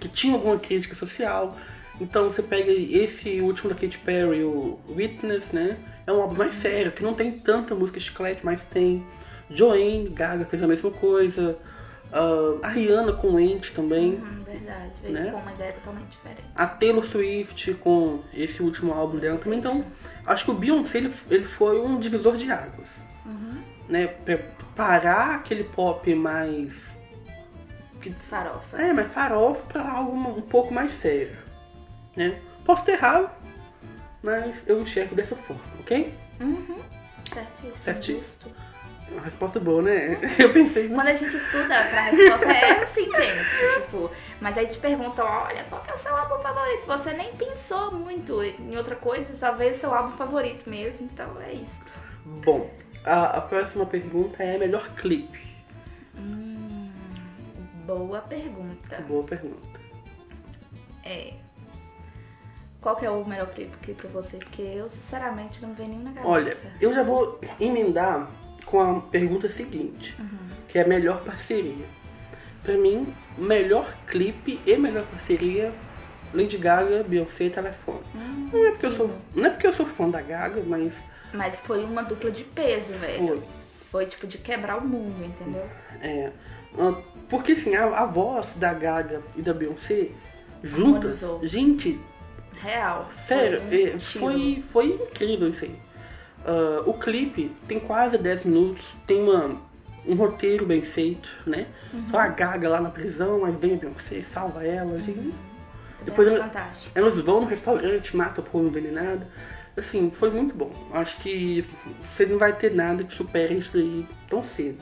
que tinha alguma crítica social. Então você pega esse último da Katy Perry, o Witness, né? É um álbum mais sério, que não tem tanta música chiclete, mas tem. Joanne, Gaga fez a mesma coisa. Ah, a Rihanna com Ent também. Hum, verdade, veio Né? com uma ideia totalmente diferente. A Taylor Swift com esse último álbum dela também. Então, acho que o Beyoncé ele, ele foi um divisor de águas. Né? Pra parar aquele pop mais. Farofa. É, mais farofa pra algo um pouco mais sério. Né? Posso ter errado, mas eu enxergo dessa forma, ok? Uhum. Certíssimo. Certíssimo. Uma resposta boa, né? *laughs* Eu pensei. Quando a gente estuda pra resposta é assim, gente. Tipo, mas aí te perguntam, olha, qual que é o seu álbum favorito? Você nem pensou muito em outra coisa, só veio o seu álbum favorito mesmo. Então é isso. Bom, a, a próxima pergunta é melhor clipe. Hum, boa pergunta. Boa pergunta. É. Qual que é o melhor clipe aqui pra você? Porque eu, sinceramente, não vejo nenhum na cabeça. Olha, eu já vou emendar com a pergunta seguinte, que é a melhor parceria. Pra mim, melhor clipe e melhor parceria, Lady Gaga, Beyoncé e Telefone. Não é porque eu sou, não é porque eu sou fã da Gaga, mas Mas foi uma dupla de peso, velho. foi. Foi tipo de quebrar o mundo, entendeu? É, porque assim, a, a voz da Gaga e da Beyoncé juntas, Harmonizou. gente, Real. Sério, um é, tiro. foi, foi incrível isso aí. Ah, o clipe tem quase 10 minutos, tem uma, um roteiro bem feito, né? Uhum. Só a Gaga lá na prisão, aí vem a Beyoncé, salva ela, gente. Também Depois acho ela- fantástico. Elas vão no restaurante, matam o povo envenenado. Assim, foi muito bom. Acho que você não vai ter nada que supere isso aí tão cedo.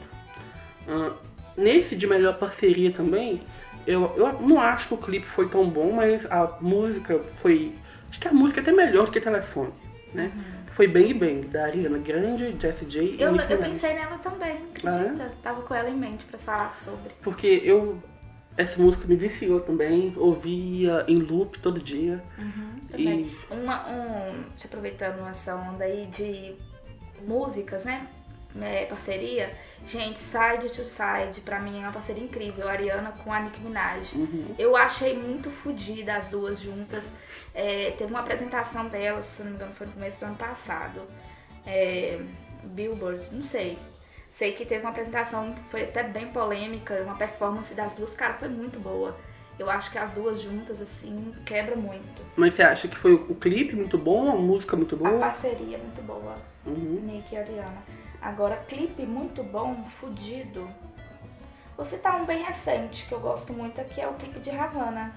Ah, nesse de melhor parceria também, eu, eu não acho que o clipe foi tão bom, mas a música foi. Acho que a música é até melhor do que telefone, né? Foi Bang Bang, da Ariana Grande, Jessie J e Eu, Nicki eu pensei nela também, Ah, é? acredita? Tava com ela em mente pra falar sobre. Porque eu. Essa música me viciou também, ouvia em loop todo dia. Também. E Uma, um, aproveitando essa onda aí de músicas, né? É, parceria. Gente, Side to Side, pra mim é uma parceria incrível. A Ariana com a Nicki Minaj. Eu achei muito fodida as duas juntas. É, teve uma apresentação delas, se não me engano, foi no começo do ano passado. É, Billboard, não sei. Sei que teve uma apresentação, foi até bem polêmica, uma performance das duas, cara, foi muito boa. Eu acho que as duas juntas, assim, quebra muito. Mas você acha que foi o clipe muito bom, a música muito A boa? parceria é muito boa, Uhum. Nick e Ariana. Agora, clipe muito bom, fudido. Vou citar um bem recente que eu gosto muito aqui, é o clipe de Havana,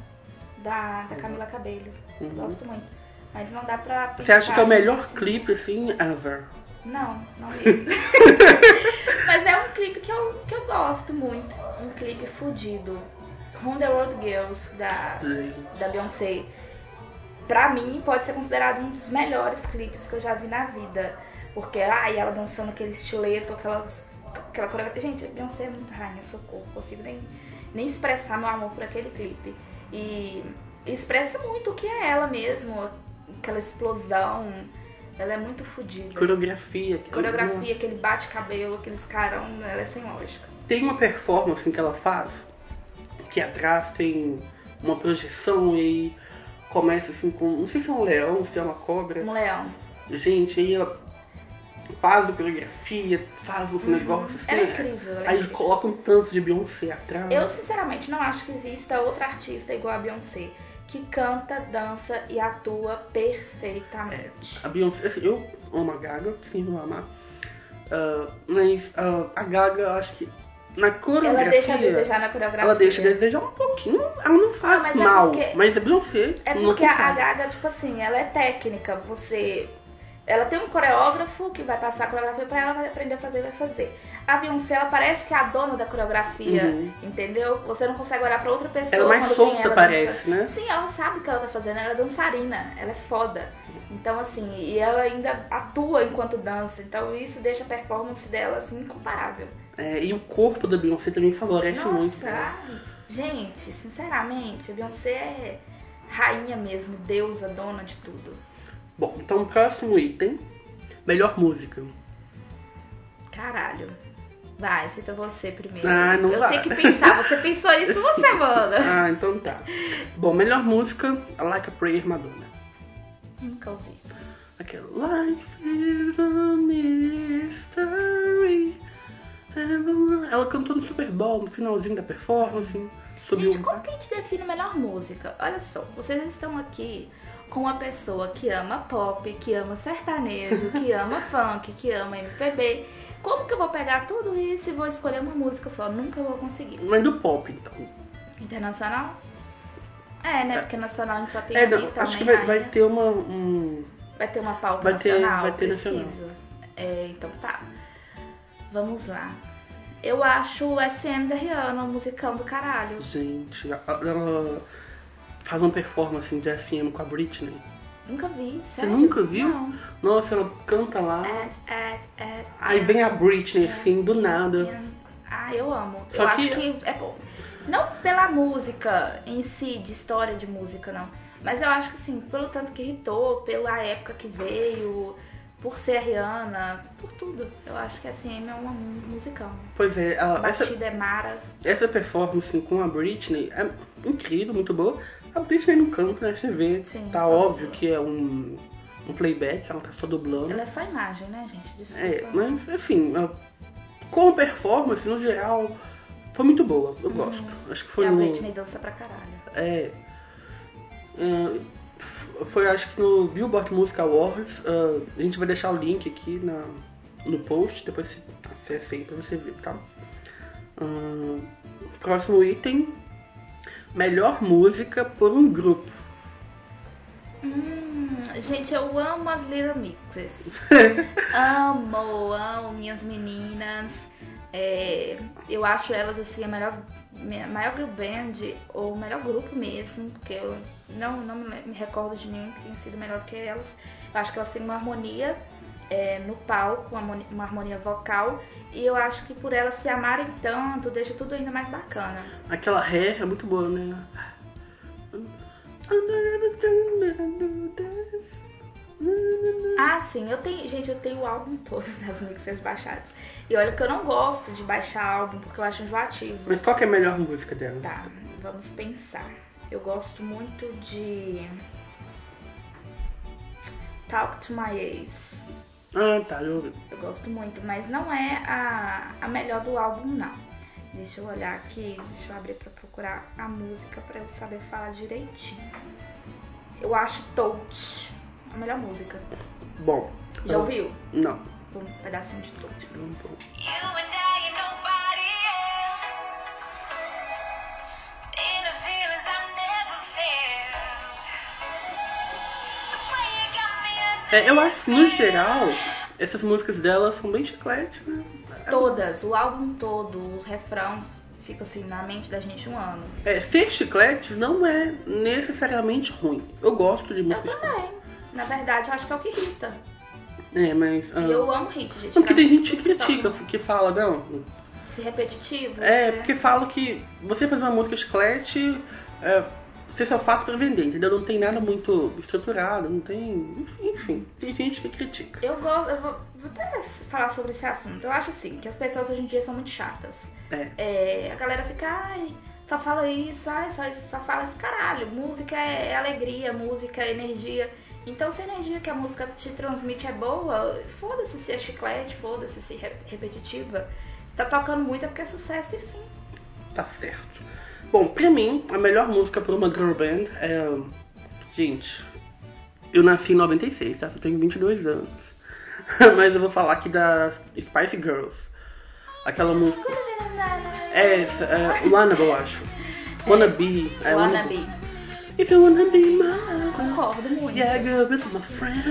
da, da Camila Cabello. Gosto muito. Mas não dá pra. Uhum. Você acha que é o melhor assim. clipe, assim, ever? Não, não mesmo. *laughs* Mas é um clipe que eu, que eu gosto muito. Um clipe fudido. Road Girls, da, da Beyoncé. Pra mim, pode ser considerado um dos melhores clipes que eu já vi na vida. Porque, ai, ela dançando aquele estileto, aquelas, aquela coreografia. Gente, a Beyoncé é muito rainha, socorro. Não consigo nem, nem expressar meu amor por aquele clipe. E expressa muito o que é ela mesmo. Aquela explosão. Ela é muito fodida. Coreografia. que- Coreografia, aquele bate-cabelo, aqueles carão, ela é sem lógica. Tem uma performance que ela faz que atrás tem uma projeção e começa assim com. Não sei se é um leão, se é uma cobra. Um leão. Gente, aí ela faz a coreografia, faz os negócios assim. É incrível, é Aí incrível. coloca um tanto de Beyoncé atrás. Eu, sinceramente, não acho que exista outra artista igual a Beyoncé que canta, dança e atua perfeitamente. A Beyoncé, assim, eu amo a Gaga, sim, vou amar. Ah, mas ah, a Gaga, eu acho que na coreografia. Ela deixa a desejar na coreografia. Ela deixa a desejar um pouquinho. Ela não faz Ah, mas é mal. porque- Mas a Beyoncé. É porque a. Gaga, tipo assim, ela é técnica. Você. Ela tem um coreógrafo que vai passar a coreografia pra ela, vai aprender a fazer e vai fazer. A Beyoncé, ela parece que é a dona da coreografia, Uhum. entendeu? Você não consegue olhar pra outra pessoa. Ela é mais quando solta, parece, dança- né? Sim, ela sabe o que ela tá fazendo, ela é dançarina, ela é foda. Então, assim, e ela ainda atua enquanto dança. Então, isso deixa a performance dela, assim, incomparável. É, e o corpo da Beyoncé também favorece Nossa, muito. né? ai, gente, sinceramente, a Beyoncé é rainha mesmo, deusa, dona de tudo. Bom, então próximo item: melhor música. Caralho. Vai, cita você primeiro. Ah, não Eu vai. tenho que pensar. Você pensou isso uma semana. *laughs* Ah, então tá. Bom, melhor música: I Like a Prayer Madonna. Nunca ouvi. Aquela Life is a mystery. Ela cantou no Super Bowl, no finalzinho da performance. Gente, como que a gente define melhor música? Olha só, vocês estão aqui com uma pessoa que ama pop, que ama sertanejo, que ama *laughs* funk, que ama MPB. Como que eu vou pegar tudo isso e vou escolher uma música só? Nunca vou conseguir. Mas do pop, então. Internacional? É, né? Porque nacional a gente só tem É, não, Anitta, acho que vai, vai Rainha. ter uma. Um... Vai ter uma pauta Vai ter- nacional? vai ter Preciso. nacional. É, então tá. Vamos lá. Eu acho o SM da Rihanna um musicão do caralho. Gente, ela faz uma performance de FM com a Britney. Nunca vi, Você sério? nunca viu? Não. Nossa, ela canta lá. É, é, é, Aí é, vem a Britney assim, do nada. é. Ah, eu amo. Só eu que- acho que é bom. Não pela música em si, de história de música, não. Mas eu acho que assim, pelo tanto que irritou, pela época que veio, por ser a Rihanna, por tudo. Eu acho que a SM é uma mu- musicão. Pois é, ela- A essa, batida é mara. essa performance com a Britney é incrível, muito boa. A Britney no canto, né? Você vê, Sim, tá óbvio que é um, um playback, ela tá só dublando. Ela é só imagem, né, gente? Desculpa. É, mas assim, a- como performance, no geral, foi muito boa. Eu gosto. Acho que foi Uhum. e a no. Britney dança pra caralho. É. é, foi acho que no Billboard Music Awards. ah, a gente vai deixar o link aqui na, no post, depois você acessa aí pra você ver, tá? Ah, próximo item. Melhor música por um grupo. Hum, gente, eu amo as Little Mixes. *laughs* amo, amo minhas meninas. É, eu acho elas assim a melhor, me- maior girl band, ou o melhor grupo mesmo, porque eu não, não me recordo de nenhum que tenha sido melhor do que elas. Eu acho que elas têm uma harmonia é, no palco, uma harmonia, uma harmonia vocal, e eu acho que por elas se amarem tanto, deixa tudo ainda mais bacana. Aquela ré é muito boa, né? Ah, sim, eu tenho. Gente, eu tenho o álbum todo *laughs* das mixers baixadas. E olha que eu não gosto de baixar álbum porque eu acho enjoativo. Mas qual que é a melhor música dela? Tá, vamos pensar. Eu gosto muito de. Talk to My Ex. Ah, tá, eu Eu gosto muito, mas não é a, a melhor do álbum, não. Deixa eu olhar aqui, deixa eu abrir pra procurar a música pra eu saber falar direitinho. Eu acho Touch a melhor música. Bom. Já eu- ouviu? Não. Um pedacinho de Touch. Eu não É, eu acho que no geral, essas músicas dela são bem chiclete, né? Todas, o álbum todo, os refrãos ficam assim na mente da gente um ano. É, ser chiclete não é necessariamente ruim. Eu gosto de Eu música chiclete. também. Na verdade, eu acho que é o que irrita. É, mas. ah, E eu amo hit, gente. porque tem gente que tudo critica, tá que fala, não. Se repetitivo. É, porque fala que você fazer uma música chiclete, é, você só faz pra vender, entendeu? Não tem nada muito estruturado, não tem. Enfim, tem gente que critica. Eu gosto, eu vou, vou até falar sobre esse assunto. Eu acho assim, que as pessoas hoje em dia são muito chatas. É. É, a galera fica, ai, só fala isso, ai, só, só fala esse caralho. Música é, é alegria, música é energia. Então se a energia que a música te transmite é boa, foda-se se é chiclete, foda-se se é repetitiva. Se tá tocando muito é porque é sucesso e fim. Tá certo. Bom, pra mim, a melhor música pra uma girl band é. Gente, eu nasci em 96, tá? Eu tenho 22 anos. *laughs* Mas eu vou falar aqui da Spice Girls. Aquela música. É, é Wannabe, eu acho. Wannabe. É, Wannabe. If you wanna be my Concordo muito. Yeah, girl, with my friend.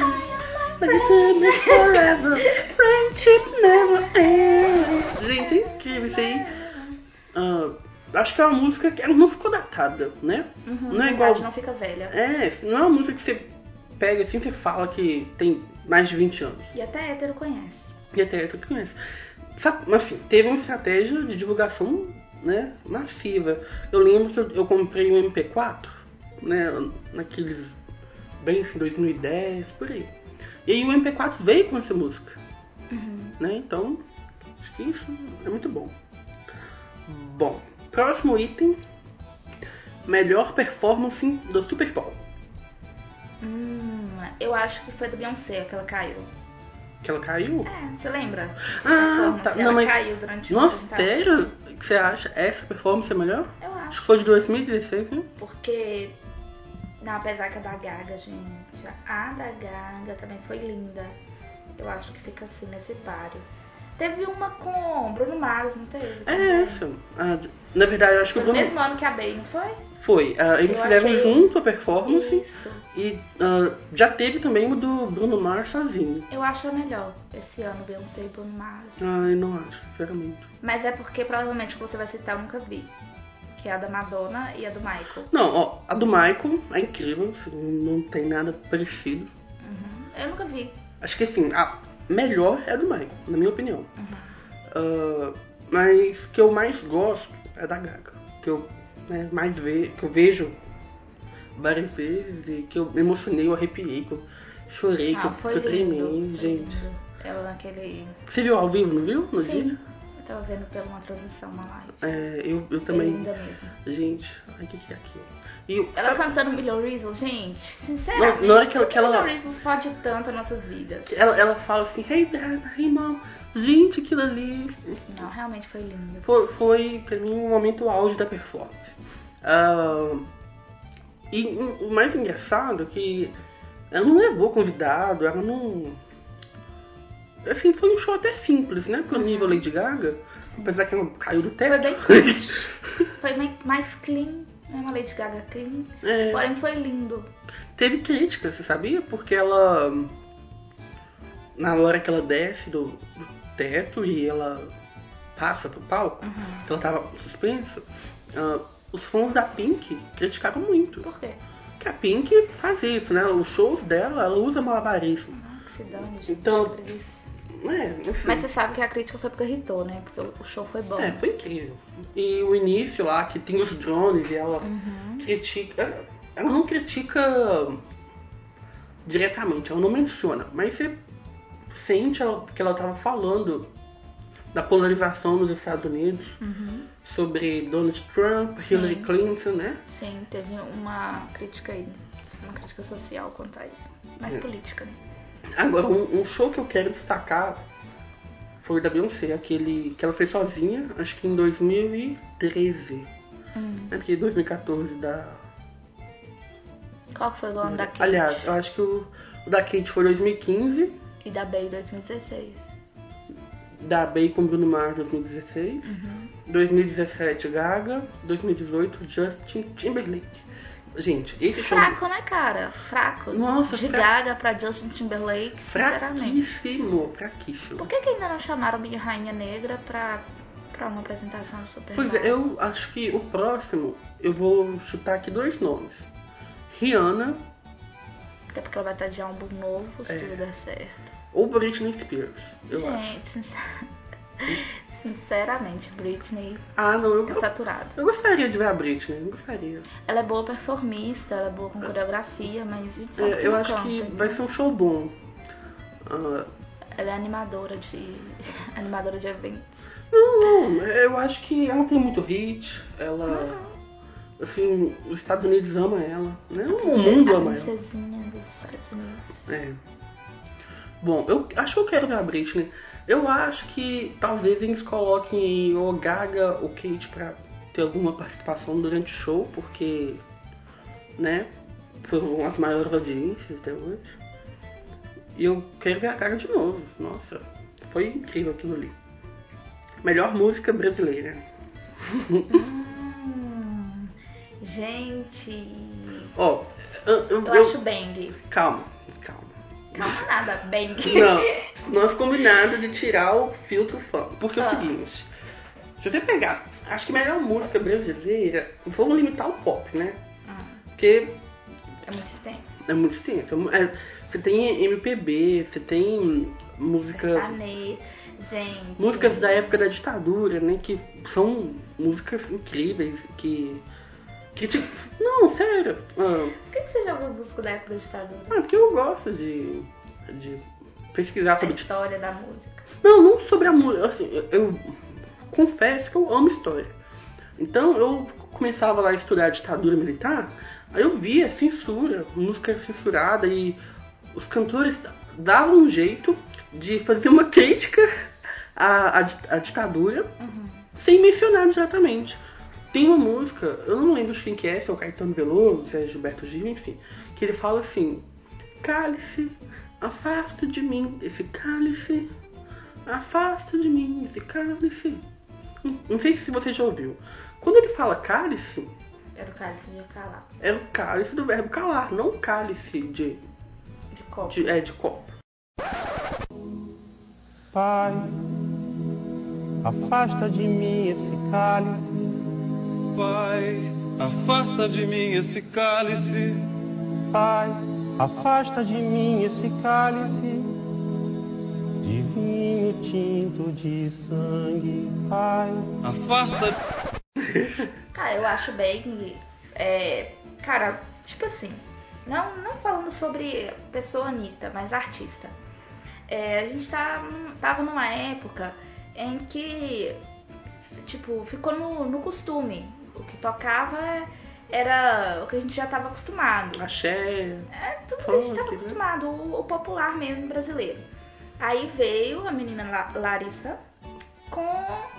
Like be forever. Friendship never ends. Gente, é incrível isso aí. Ah, acho que é uma música que ela não ficou datada, né? não é igual. não fica velha. É, não é uma música que você pega assim, você fala que tem mais de 20 anos. E até hétero conhece. E até tu conhece. Mas assim, teve uma estratégia de divulgação né, massiva. Eu lembro que eu, eu comprei um MP4, né, naqueles, bem assim, 2010, por aí. E aí o MP4 veio com essa música. Né, então, acho que isso é muito bom. Bom, próximo item. Melhor performance do Super Bowl. Hum, eu acho que foi do Beyoncé que ela caiu. Que ela caiu? É, você lembra? Ah, tá. Ela Não, caiu durante uma Nossa, apresentação. sério? Que você acha essa performance é melhor? Eu Acho acho. que foi de 2016, né? Porque, não, apesar que a da Gaga, gente, a da Gaga também foi linda. Eu acho que fica assim nesse páreo. Teve uma com Bruno Mars, não teve? É essa. Ah, na verdade, eu acho que o no Bruno mesmo ano que a Bey, não foi? foi. Ah, eles Eu fizeram achei- junto a performance Isso. e ah, já teve também o do Bruno Mars sozinho. Eu acho a melhor esse ano, Beyoncé e Bruno Mars. Ah, eu não acho, sinceramente. Mas é porque provavelmente que você vai citar eu nunca vi. Que é a da Madonna e a do Michael. Não, ó, a do Michael é incrível, assim, não tem nada parecido. Eu nunca vi. Acho que assim, a melhor é a do Michael, na minha opinião. Uhum. Ah, mas que eu mais gosto é da Gaga. Que eu né, mais ve que eu vejo várias vezes e que eu me emocionei, eu arrepiei, que eu chorei, que, Ah, eu, foi que eu lindo. tremei, foi gente. lindo. Ela naquele. Você viu ao vivo, não viu? No Sim. dia? Eu tava vendo pela uma transmissão na live. É, eu, eu também. linda mesmo. Gente, ai, o que, que é aquilo? E Ela sabe- cantando Million Reasons, gente, sinceramente, na hora que ela- que ela- Million Reasons pode tanto nas nossas vidas. ela, ela fala assim, hey dad, hey mom. Gente, aquilo ali Não, realmente foi lindo. foi, foi pra mim um momento auge da performance. Ah, e o mais engraçado é que ela não levou convidado, ela não. Assim, foi um show até simples, né? Pro nível Lady Gaga. Apesar que ela caiu do Foi bem teto. Foi bem- *laughs* mais clean, né? Uma Lady Gaga clean. É. Porém foi lindo. Teve crítica, você sabia? Porque ela. Na hora que ela desce do, do teto e ela passa pro palco, que ela tava suspensa, ah, os fãs da Pink criticaram muito. Por quê? Que a Pink faz isso, né? Os shows dela, ela usa malabarismo. Ah, que se dane, gente. Então-. É, assim, Mas você sabe que a crítica foi porque irritou, né? Porque o- o show foi bom. é, foi incrível. E o início lá, que tem os drones e ela Uhum. critica. ela- Ela não critica diretamente, ela não menciona, mas você sente ela- que ela tava falando da polarização nos Estados Unidos sobre Donald Trump, Uhum. Sim. Hillary Clinton, né? Sim, teve uma crítica aí, uma crítica social quanto a isso. É. Mais política, né? Agora, um, um show que eu quero destacar foi da Beyoncé, aquele que ela fez sozinha, acho que em 2013. Hum. É porque 2014 da. Qual que foi o ano da Kate? Aliás, eu acho que o, o da Kate foi 2015, E da Bey 2016. da Bey com Bruno Mars 2016, 2017 Gaga, 2018 Justin Timberlake. Gente, esse show Fraco, né, cara? Fraco. Nossa, De fra- Gaga pra Justin Timberlake, sinceramente. fraquíssimo, fraquíssimo. Por que, que ainda não chamaram Minha Rainha Negra pra, pra uma apresentação Super Pois é, eu acho que o próximo, eu vou chutar aqui dois nomes. Rihanna Até porque ela vai estar de álbum novo, se É. tudo der certo. ou Britney Spears, eu acho. Gente, sincer- sinceramente, Britney Ah, não, eu, tá eu, saturada. eu gostaria de ver a Britney, eu gostaria. Ela é boa performista, ela é boa com coreografia, mas sabe É, eu acho canta, que vai ser um show bom. Ah, Ela é animadora de. *laughs* animadora de eventos. Não, não, eu acho que ela tem muito hit, ela. Assim, os Estados Unidos ama ela, né? O mundo ama ela. princesinha dos Estados Unidos. É. Bom, eu acho que eu quero ver a Britney. Eu acho que talvez eles coloquem o Gaga ou Kate pra ter alguma participação durante o show, porque, né, são as maiores audiências até hoje. E eu quero ver a Gaga de novo. Nossa, foi incrível aquilo ali. Melhor música brasileira. *laughs* Hum, gente, Ó, eu, eu- eu eu- acho bang. calma, calma. Nada, bang. Não, nós combinado de tirar o filtro fã. Porque é o Ah. seguinte, se você pegar, acho que a melhor música brasileira, vamos limitar o pop, né? Hum, Porque é muito extenso. é muito extenso. É, você tem MPB, você tem Sertanejo, gente. músicas da época da ditadura, né? Que são músicas incríveis, que... que te... Não, sério. Ah, Por que que você já ouviu música da época da ditadura? ah, porque eu gosto de, de pesquisar A sobre história da música. Não, não sobre a música. Assim, eu, eu confesso que eu amo história. Então eu começava lá a estudar a ditadura militar, aí eu via censura, música censurada e os cantores davam um jeito de fazer uma *laughs* crítica à, à, di- à ditadura sem mencionar diretamente. Tem uma música, eu não lembro de quem que é, se é o Caetano Veloso, se é Gilberto Gil, enfim, que ele fala assim: Cálice, afasta de mim esse cálice, afasta de mim esse cálice. Não- sei se você já ouviu. Quando ele fala cálice, Era o cálice de calar. é o cálice do verbo calar, não cálice de, De copo. de, é, de copo. Pai, afasta de mim esse cálice. Pai, afasta de mim esse cálice. Pai, afasta de mim esse cálice. De vinho tinto de sangue, Pai. Afasta Ah, eu acho bem. É, cara, tipo assim, não, não falando sobre pessoa Anitta, mas artista. É, a gente tá, tava numa época em que, tipo, ficou no, no costume. O que tocava era o que a gente já tava acostumado. Axé. É tudo que a gente Funk, tava né? acostumado, o, o popular mesmo brasileiro. Aí veio a menina La- Larissa com,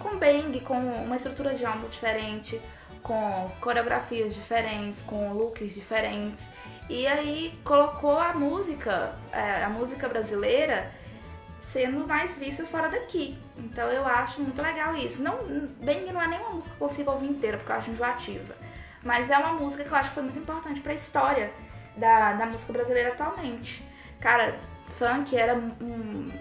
com bang, com uma estrutura de álbum diferente, com coreografias diferentes, com looks diferentes. E aí colocou a música, é, a música brasileira sendo mais vista fora daqui. Então eu acho muito legal isso. Não, bang não é nem uma música que consigo ouvir inteira, porque eu acho enjoativa. Mas é uma música que eu acho que foi muito importante pra história da, da música brasileira atualmente. Cara, funk era um,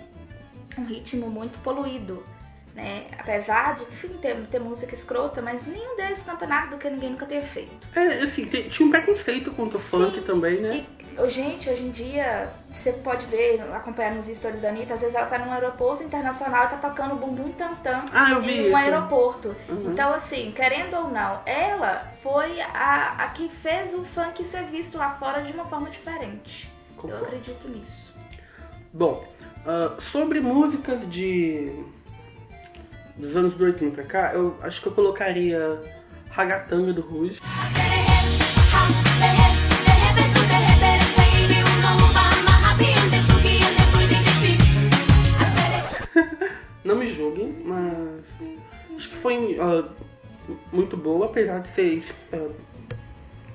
um ritmo muito poluído, né? Apesar de, sim, ter, ter música escrota, mas nenhum deles canta nada do que ninguém nunca ter feito. É, assim, tinha um preconceito contra o funk também, né? E, gente, hoje em dia, você pode ver, acompanhar nos stories da Anitta, às vezes ela tá num aeroporto internacional e tá tocando bumbum tam-tam Ah, eu vi em um isso. aeroporto. Uhum. Então, assim, querendo ou não, ela foi a, a que fez o funk ser visto lá fora de uma forma diferente. Concordo. Eu acredito nisso. Bom, ah, sobre músicas de dos anos 2000 pra cá, eu acho que eu colocaria Ragatanga do Ruge. Não me julguem, mas acho que foi ah, muito boa, apesar de ser. ah,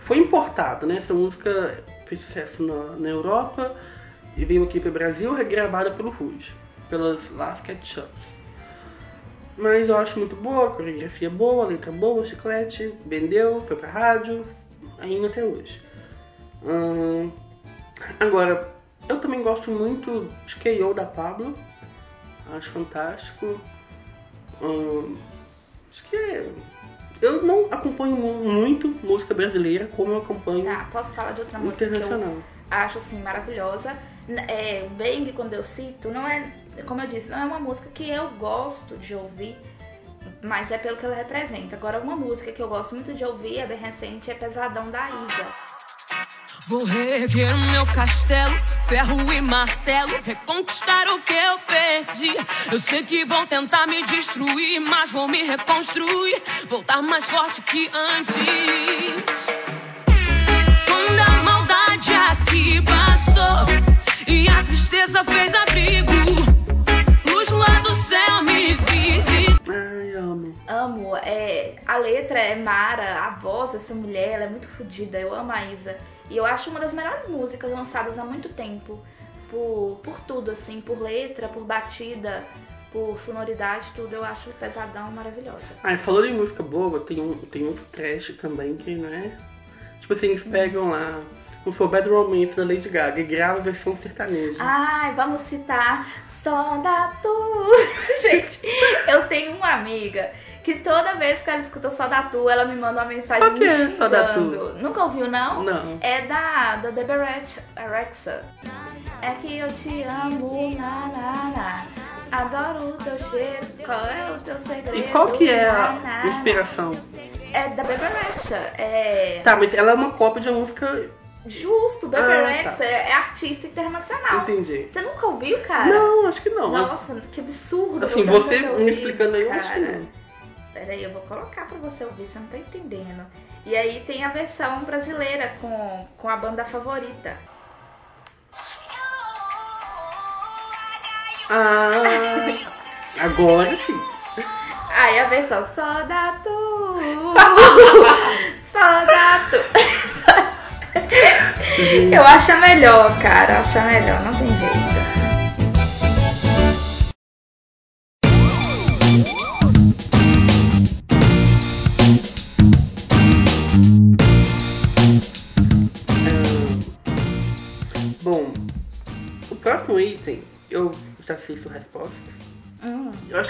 foi importado, né? Essa música fez sucesso na, na Europa e veio aqui para o Brasil, regravada pelo Ruge, pelas Las Ketchups. Mas eu acho muito boa, coreografia boa, letra boa, chiclete, vendeu, foi pra rádio, ainda até hoje. Ahn, agora, eu também gosto muito de K.O. da Pablo, acho fantástico. Ahn, acho que é- eu não acompanho mu- muito música brasileira como eu acompanho Tá, posso falar de outra música que internacional. eu acho assim maravilhosa. É, Bang, quando eu cito, não é, como eu disse, não é uma música que eu gosto de ouvir, mas é pelo que ela representa. Agora, uma música que eu gosto muito de ouvir, é bem recente, é Pesadão da Isa. Vou reerguer meu castelo, ferro e martelo, reconquistar o que eu perdi. Eu sei que vão tentar me destruir, mas vou me reconstruir, voltar mais forte que antes. Quando a maldade aqui passou e a tristeza fez abrigo, luz lá do céu me visitou. Ai, amo. Amo, é, a letra é Mara, a voz dessa mulher, ela é muito fodida, eu amo a Isa. E eu acho uma das melhores músicas lançadas há muito tempo. Por, por tudo, assim, por letra, por batida, por sonoridade, tudo. Eu acho pesadão maravilhosa. Ai, falando em música boa, tem, um, tem uns trash também que, né? Tipo assim, eles pegam lá, vamos supor, Bad Romance da Lady Gaga e gravam a versão sertaneja. Ai, vamos citar Só da Tu. *laughs* Gente, eu tenho uma amiga que toda vez que ela escuta Só da Tu, ela me manda uma mensagem Qual que me é xingando. Só da Tu? Nunca ouviu, não? Não. É da, da Deborah Alexa. É que eu te amo, na, na, na. Adoro o teu cheiro, qual é o teu segredo? E qual que é a inspiração? É da Beberecha. É Tá, mas ela é uma cópia de uma música. justo, Ah, Beberecha tá. é artista internacional. Entendi. Você nunca ouviu, cara? Não, acho que não. Nossa, que absurdo. assim, você me ouvido, explicando aí, eu acho que não. Peraí, eu vou colocar pra você ouvir, você não tá entendendo. E aí tem a versão brasileira com, com a banda favorita. Ah, agora sim. Aí a versão só da tu, *laughs* só da tu. Eu acho melhor, cara, eu acho melhor, não tem jeito.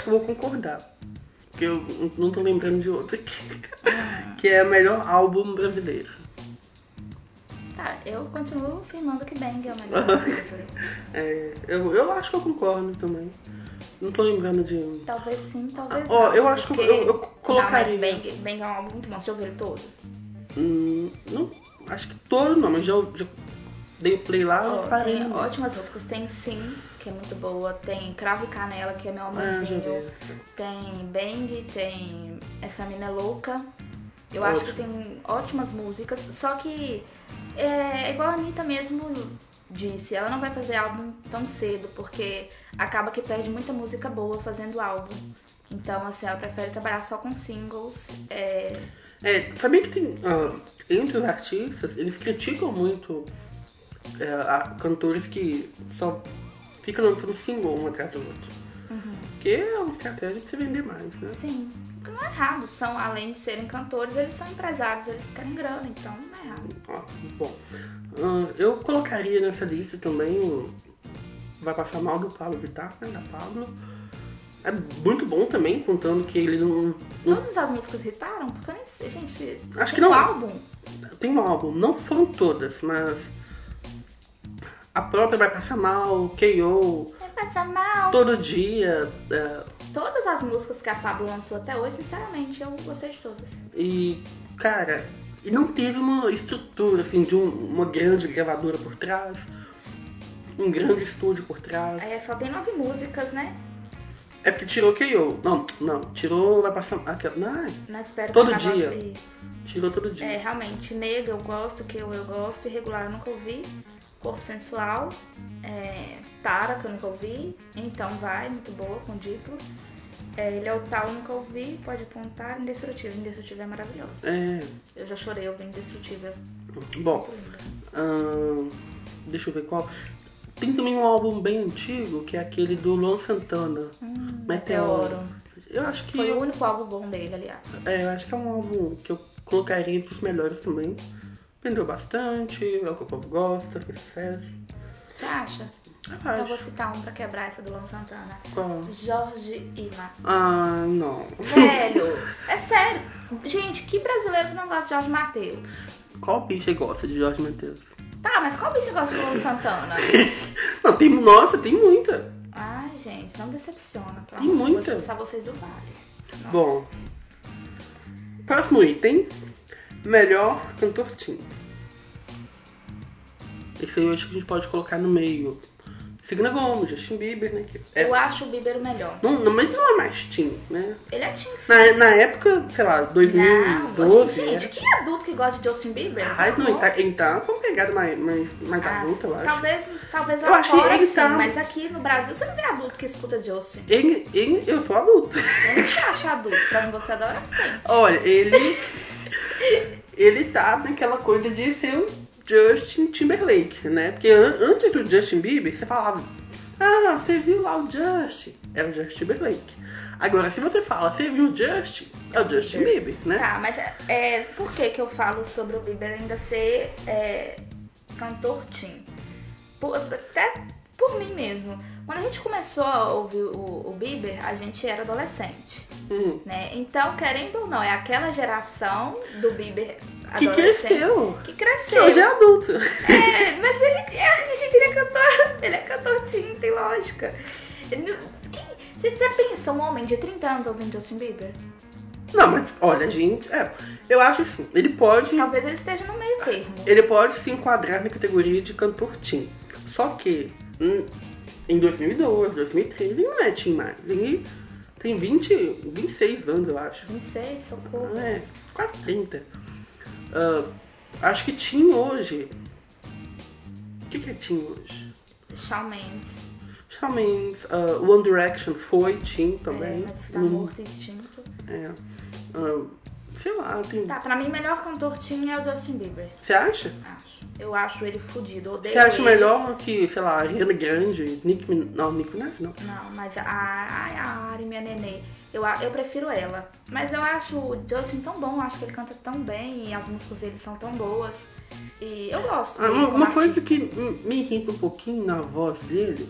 Acho que eu vou concordar. Porque eu não tô lembrando de outro aqui. *laughs* que é o melhor álbum brasileiro. tá, eu continuo afirmando que Bang é a melhor coisa. *laughs* É, eu, eu acho que eu concordo também. Não tô lembrando de um. Talvez sim, talvez Ó, não. eu acho que eu- eu colocaria- Não, mas Bang, Bang é um álbum muito bom, você ouviu ele todo? Hum, não, acho que todo não, mas já, já dei o play lá. Eu parei tem ótimas músicas, tem Sim, que é muito boa, tem Cravo e Canela, que é meu Ah, amorzinho, vi. tem Bang, tem Essa Mina é Louca. Eu acho que tem ótimas músicas, só que é igual a Anitta mesmo disse, ela não vai fazer álbum tão cedo, porque acaba que perde muita música boa fazendo álbum. Então, assim, ela prefere trabalhar só com singles. É, É, sabia que tem. ah, entre os artistas, eles criticam muito é, a- cantores que só ficam lançando single um atrás do outro. Porque é uma estratégia de se vender mais, né? sim, que não é errado. São, além de serem cantores, eles são empresários, eles querem grana, então não é errado. Ó, bom, ah, eu colocaria nessa lista também o Vai Passar Mal do Pablo Vittar, né? Da Pablo. É muito bom também, contando que ele não. não Todas as músicas irritaram? Porque eu nem sei, gente. Acho tem que não. um álbum? tem um álbum, não foram todas, mas. A própria Vai Passar Mal, KO, Vai passar mal. Todo Dia. é, Todas as músicas que a Pablo lançou até hoje, sinceramente, eu gostei de todas. e, cara, e não teve uma estrutura, assim, de um- uma grande gravadora por trás. Um grande estúdio por trás. É, só tem nove músicas, né? É porque tirou KO. Não, não, tirou Vai Passar. Aquela, não, Não espero Todo dia. Tirou todo dia. É, realmente, Nega eu gosto, eu, eu gosto, Irregular eu nunca ouvi, Corpo Sensual, é, Tara, que eu nunca ouvi, Então Vai, muito boa, com Diplo. É, Ele é o tal, nunca ouvi, pode apontar, Indestrutível, Indestrutível é maravilhoso. É. Eu já chorei ouvindo Indestrutível. Bom, ahn, deixa eu ver qual. Tem também um álbum bem antigo, que é aquele do Luan Santana. Hum, Meteoro. Meteoro. Eu acho que. Foi o único álbum bom dele, aliás. É, eu acho que é um álbum que eu colocaria entre os melhores também. Vendeu bastante, é o que o povo gosta, fez sucesso. Você acha? Eu Então eu vou citar um pra quebrar essa do Luan Santana. Qual? Jorge Ima. Ah, não. Velho, é sério. Gente, que brasileiro não gosta de Jorge Matheus? Qual bicha gosta de Jorge Matheus? Tá, mas qual bicho gosta de Luan Santana? *laughs* Não, tem. Nossa, tem muita. Ai, gente, não decepciona. Tem amor muita. Vou vocês do vale. Nossa. Bom. Próximo item. Melhor cantor teen. Esse aí eu acho que a gente pode colocar no meio. Selena Gomes, Justin Bieber, né? que é- Eu acho o Bieber o melhor. não, não, mas não é mais teen, né? Ele é teen Na, na época, sei lá, Não, 2012. gente, era- quem é adulto que gosta de Justin Bieber? Ai, não, ele tá, ele tá com pegada mais, mais, mais Ah, adulta, eu acho. Talvez, talvez Eu acho que fora ele sim, tá- mas aqui no Brasil você não vê adulto que escuta Justin. Ele, ele, eu sou adulto. Eu não te acho adulto, pra mim você adora sim. Olha, ele. *laughs* ele tá naquela coisa de ser um Justin Timberlake, né? Porque an- antes do Justin Bieber, você falava, ah, você viu lá o Justin? É o Justin Timberlake. Agora, se você fala, você viu o Justin? É o Justin Bieber, né? Tá, mas é, por que que eu falo sobre o Bieber ainda ser é, cantor teen? Por- até por mim mesmo. Quando a gente começou a ouvir o, o Bieber, a gente era adolescente, Hum. né? Então, querendo ou não, é aquela geração do Bieber Que cresceu. Que Que cresceu. hoje é adulto. É, mas ele, é, gente, ele é cantor, ele é cantor teen, tem lógica. Ele quem- se você pensa um homem de 30 anos ouvindo Justin Bieber, Não, mas olha, gente, é, eu acho assim, ele pode. talvez ele esteja no meio termo. Ele pode se enquadrar na categoria de cantor teen. Só que hum, em 2012, 2013, ele não é teen mais. Ele tem 20, 26 anos, eu acho. 26, socorro. É, quase 30. Ah, acho que teen hoje. O que, que é teen hoje? Shawn Mendes. Shawn Mendes, ah, One Direction foi É, também. mas está Hum, morto extinto. é. Ah, sei lá, tem. Tá, pra mim, o melhor cantor teen é o Justin Bieber. Você acha? Acho. Eu acho ele fudido. Odeio Você acha ele. melhor que, sei lá, Ariana Grande, Nick Min... Não, Nick Minaj não. Não, mas a, a, a Ari, minha nenê, eu, eu prefiro ela. Mas eu acho o Justin tão bom, acho que ele canta tão bem e as músicas dele são tão boas. E eu gosto Ah, uma, uma coisa que me irrita um pouquinho na voz dele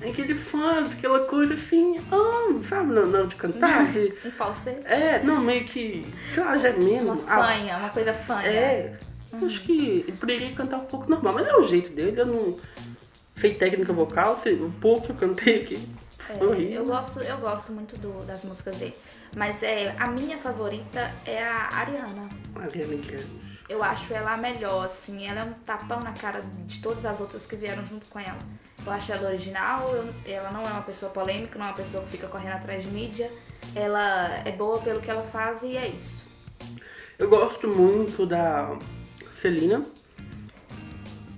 é que ele faz aquela coisa assim, ah, sabe, não, não de cantar, de, *laughs* Um falsete. é, não, meio que, sei lá, gemendo. Uma Ah, fanha, uma coisa fanha. É, acho que ele poderia cantar um pouco normal, mas não é o jeito dele, eu não sei técnica vocal, sei, o pouco que eu cantei aqui É, eu gosto, eu gosto muito do- das músicas dele. Mas é, a minha favorita é a Ariana. Ariana Grande. Eu acho ela a melhor, assim. Ela é um tapão na cara de todas as outras que vieram junto com ela. Eu acho ela original, eu- ela não é uma pessoa polêmica, não é uma pessoa que fica correndo atrás de mídia. Ela é boa pelo que ela faz e é isso. Eu gosto muito da Celina.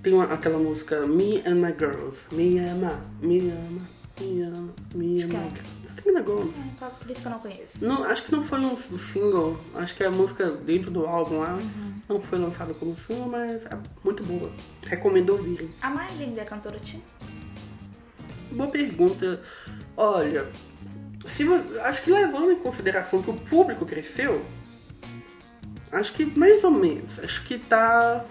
Tem uma- aquela música Me and My Girls. Me ama, me ama, me ama, me ama. é. Celina Gomes. É, então, Por isso que eu não conheço. Não, acho que não foi um single. Acho que é a música dentro do álbum lá. Uhum. Não foi lançada como single, mas é muito boa. Recomendo ouvirem. A Miley é cantora teen? Boa pergunta. Olha, se acho que levando em consideração que o público cresceu, acho que mais ou menos. Acho que tá.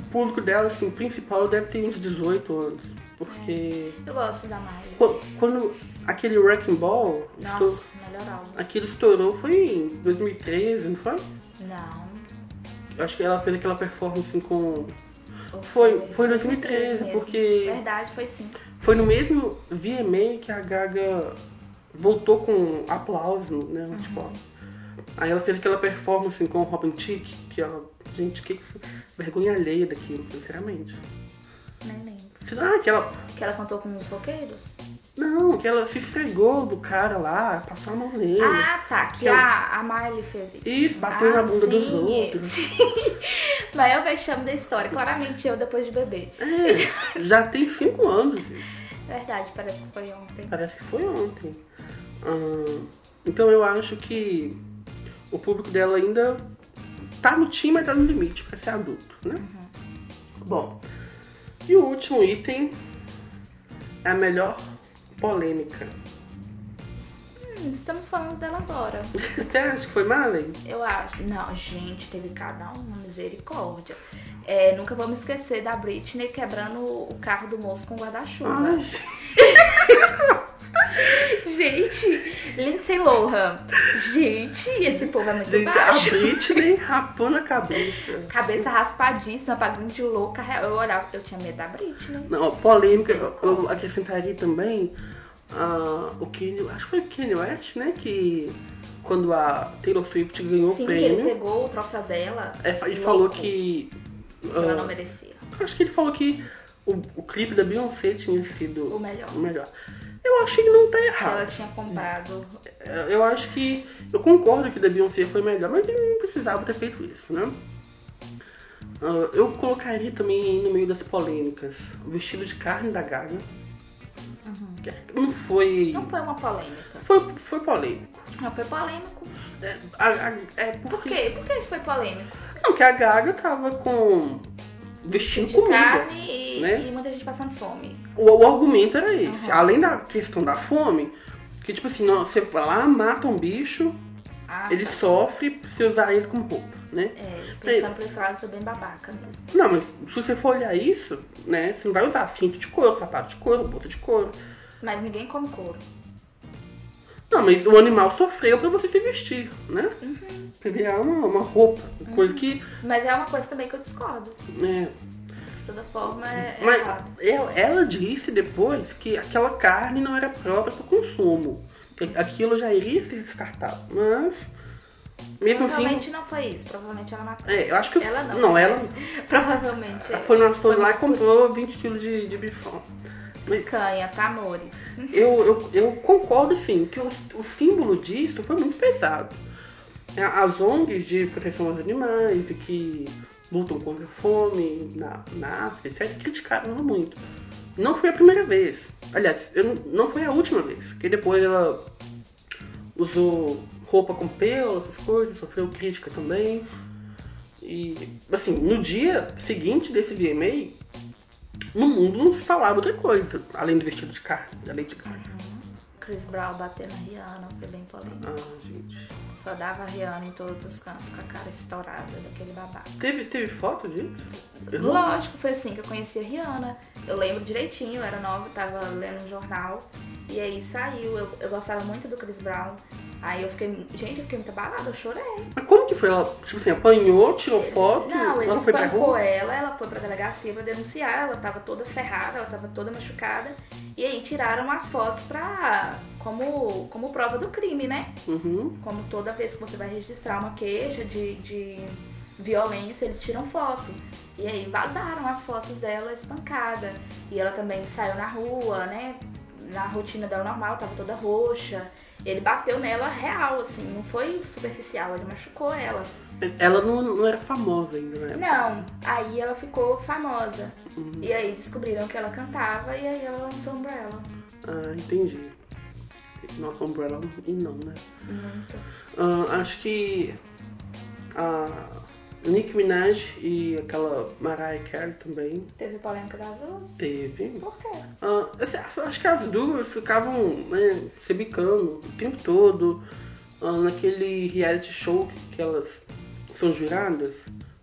O público dela, assim, principal deve ter uns 18 anos. Porque Eu gosto da Miley. qu- quando aquele Wrecking Ball estourou, Nossa, melhor álbum. aquilo estourou foi em 2013, não foi? Não. Acho que ela fez aquela performance com. Ou Foi- foi 2013, mesmo. porque- Verdade, foi sim. Foi no mesmo VMA que a Gaga voltou com aplauso, né? no Tipo, aí ela fez aquela performance com o Robin Thicke, que ela. Gente, que foi vergonha alheia daquilo, sinceramente. Nem lembro. Ah, que ela. Que ela cantou com os roqueiros? Não, que ela se esfregou do cara lá, passou a mão nele. Ah, tá. Que Que ela- a, a Miley fez isso. Isso, bateu na bunda dos sim, outros. Sim. Mas é o vexame da história. Claramente eu depois de beber. É, já tem cinco anos. Verdade, parece que foi ontem. Parece que foi ontem. Ah, então eu acho que o público dela ainda tá no time, mas tá no limite pra ser adulto, né? Bom, e o último item é a melhor polêmica. Hum, estamos falando dela agora. *laughs* Você acha que foi Marley? Eu acho. Não, gente, teve cada uma misericórdia. É, nunca vamos esquecer da Britney quebrando o carro do moço com guarda-chuva. *laughs* Gente, Lindsay Lohan. Gente, esse povo é muito gente, a baixo. Britney rapou na cabeça. Cabeça raspadíssima, pagando de louca. Eu olhava, eu tinha medo da Britney. Não, polêmica, eu- eu acrescentaria também ah, o Kanye, acho que foi o Kanye West, né? Que quando a Taylor Swift ganhou Sim, o que ele prêmio, pegou o troféu dela. é, ele louco, falou que. Ela ah, não merecia. Acho que ele falou que o, o clipe da Beyoncé tinha sido O melhor. o melhor. Eu achei que não tá Ela errado. tinha comprado. Eu acho que. Eu concordo que da Beyoncé foi melhor, mas ele não precisava ter feito isso, né? Ah, eu colocaria também no meio das polêmicas o vestido de carne da Gaga. Que Não foi. Não foi uma polêmica. Foi, foi polêmico. Não foi polêmico. É, a- a- é Por porque. quê? Por que foi polêmico? Não, que a Gaga tava com. vestindo comida. carne e, né? e muita gente passando fome. O, o argumento era esse. Além da questão da fome, que tipo assim, não, você vai lá, mata um bicho, Ah, ele tá. sofre se usar ele como roupa, né? É, pensando por esse lado, foi bem babaca mesmo. Não, mas se você for olhar isso, né, você não vai usar cinto de couro, sapato de couro, bota de couro. Mas ninguém come couro. Não, mas o animal sofreu pra você se vestir, né? Uhum. Pra virar uma, uma roupa, coisa que. Mas é uma coisa também que eu discordo. Né, De toda forma, é, é mas ela, ela disse depois que aquela carne não era própria para consumo. Aquilo já iria ser descartado. Mas. Mesmo assim. Provavelmente não foi isso. Provavelmente ela matou. É, eu acho que. Ela não. Não, ela. *laughs* Provavelmente. é. Foi na Stone lá e comprou 20 kg de, de bifão. Mas Canha, tá, amores? eu, eu, eu concordo sim que o, o símbolo disso foi muito pesado. É, As ONGs de proteção aos animais e que lutam contra a fome na, na África, etc., criticaram ela muito. Não foi a primeira vez. Aliás, eu não- foi a última vez. Porque depois ela usou roupa com pelo, essas coisas, sofreu crítica também. E, assim, no dia seguinte desse VMA, no mundo não se falava outra coisa, além do vestido de carne, da de carne. Chris Brown bater na Rihanna, foi bem polêmico. Ah, gente. Só dava a Rihanna em todos os cantos com a cara estourada daquele babaca. Teve, teve foto disso? Eu não- Lógico, foi assim que eu conheci a Rihanna. Eu lembro direitinho, eu era nova, tava lendo um jornal. E aí saiu, eu, eu gostava muito do Chris Brown. Aí eu fiquei, gente, eu fiquei muito abalada, eu chorei. Mas como que foi? Ela, tipo assim, apanhou, tirou foto, Não, ele ela foi pra rua? ela, ela foi pra delegacia pra denunciar, ela tava toda ferrada, ela tava toda machucada. E aí tiraram as fotos pra. Como, como prova do crime, né? Uhum. Como toda vez que você vai registrar uma queixa de, de violência, eles tiram foto. E aí vazaram as fotos dela espancada. E ela também saiu na rua, né? Na rotina dela normal, tava toda roxa. Ele bateu nela real, assim, não foi superficial, ele machucou ela. Ela não, não era famosa ainda, né? Não, aí ela ficou famosa. Uhum. E aí descobriram que ela cantava e aí ela lançou Umbrella. Ah, entendi. Nossa, Umbrella e não, né? Muito. Ah, acho que a Nicki Minaj e aquela Mariah Carey também Teve polêmica das duas? teve. Por quê? Assim, acho que as duas ficavam né, se bicando o tempo todo ah, naquele reality show que, que elas são juradas.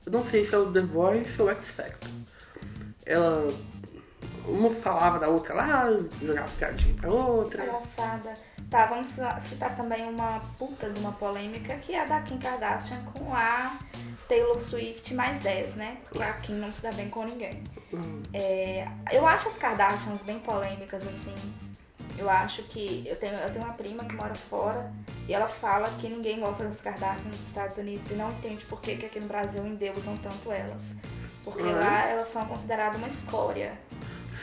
Eu não sei se é o The Voice ou X Factor. Ela. Uma falava da outra lá, jogava piadinha pra outra. Engraçada. Tá, vamos citar também uma puta de uma polêmica que é a da Kim Kardashian com a Taylor Swift mais 10, né? Porque a Kim não se dá bem com ninguém. Hum, É, eu acho as Kardashians bem polêmicas, assim. Eu acho que. Eu tenho, eu tenho uma prima que mora fora e ela fala que ninguém gosta das Kardashians nos Estados Unidos e não entende por que, que aqui no Brasil endeusam tanto elas. Porque é? lá elas são consideradas uma escória.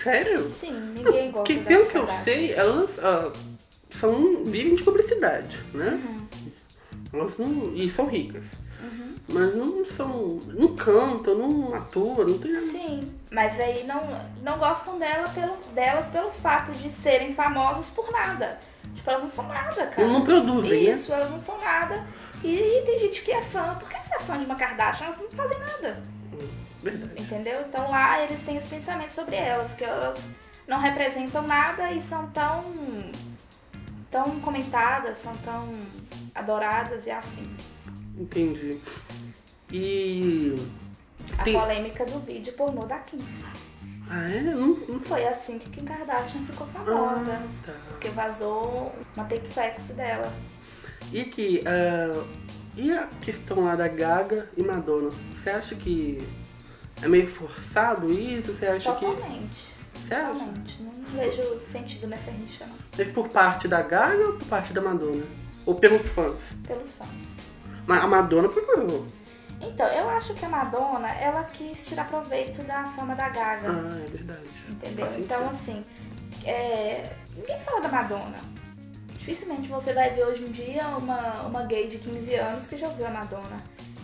Sério? Sim, ninguém gosta Que, pelo que eu sei, elas ah, são vivem de publicidade, né? Uhum. Elas não. E são ricas. Mas não são. não cantam, não atuam, não tem nada. Sim, mas aí não, não gostam dela pelo, delas pelo fato de serem famosas por nada. Tipo, elas não são nada, cara. Não produzem, né? Isso, elas não são nada. E, tem gente que é fã. Por que você é fã de uma Kardashian? Elas não fazem nada. Verdade. Entendeu? Então lá eles têm esse pensamento sobre elas, que elas não representam nada e são tão. tão comentadas, são tão adoradas e afins. Entendi. E. A Tem- polêmica do vídeo pornô da Kim. Ah, é? Não, não Foi assim que Kim Kardashian ficou famosa. Ah, tá. Porque vazou uma tape sexy dela. E que. ah, e a questão lá da Gaga e Madonna? Você acha que é meio forçado isso? Você acha que. Totalmente. Você acha? Totalmente. Não vejo sentido nessa rixa, não. É por parte da Gaga ou por parte da Madonna? Ou pelos fãs? Pelos fãs. Mas a Madonna procurou. Então, eu acho que a Madonna, ela quis tirar proveito da fama da Gaga. Ah, é verdade. Entendeu? Faz Então, sentido. assim, é, ninguém fala da Madonna. Dificilmente você vai ver hoje em dia uma, uma gay de 15 anos que já ouviu a Madonna.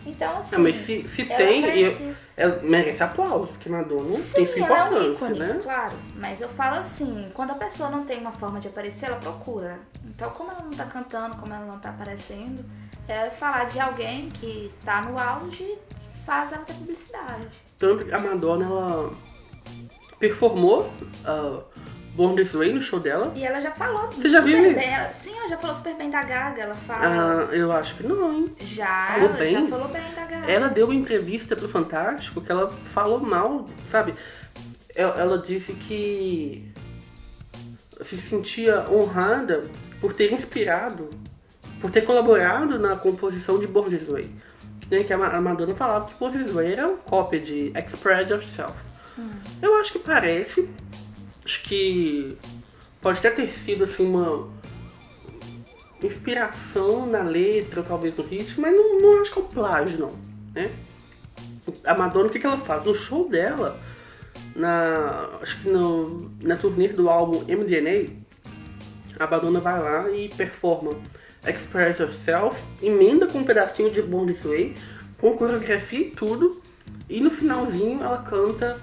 Então, assim. Não, mas se, se ela tem, eu- precisa- ela merece aplauso, porque Madonna tem Sim, sua ela é um importância, ícone, né? claro. Mas eu falo assim, quando a pessoa não tem uma forma de aparecer, ela procura. Então, como ela não tá cantando, como ela não tá aparecendo, é falar de alguém que tá no auge faz ela ter publicidade. Tanto que a Madonna, ela performou uh, Born This Way no show dela. E ela já falou Você já viu isso? bem. Ela, sim, ela já falou super bem da Gaga. Ela fala. Ah, eu acho que não, hein? já, falou ela bem? já falou bem da Gaga. Ela deu uma entrevista pro Fantástico que ela falou mal, sabe? Ela, ela disse que se sentia honrada por ter inspirado, por ter colaborado na composição de Born This Way. Né, que a Ma- a Madonna falava que Born This Way era uma cópia de Express Yourself. Eu acho que parece, acho que pode até ter sido assim uma inspiração na letra, talvez no ritmo, mas não, não acho que é um plágio não, né? A Madonna, o que, que ela faz? No show dela, na, acho que no, na turnê do álbum MDNA, a Madonna vai lá e performa Express Yourself, emenda com um pedacinho de Born This Way, com coreografia e tudo, e no finalzinho ela canta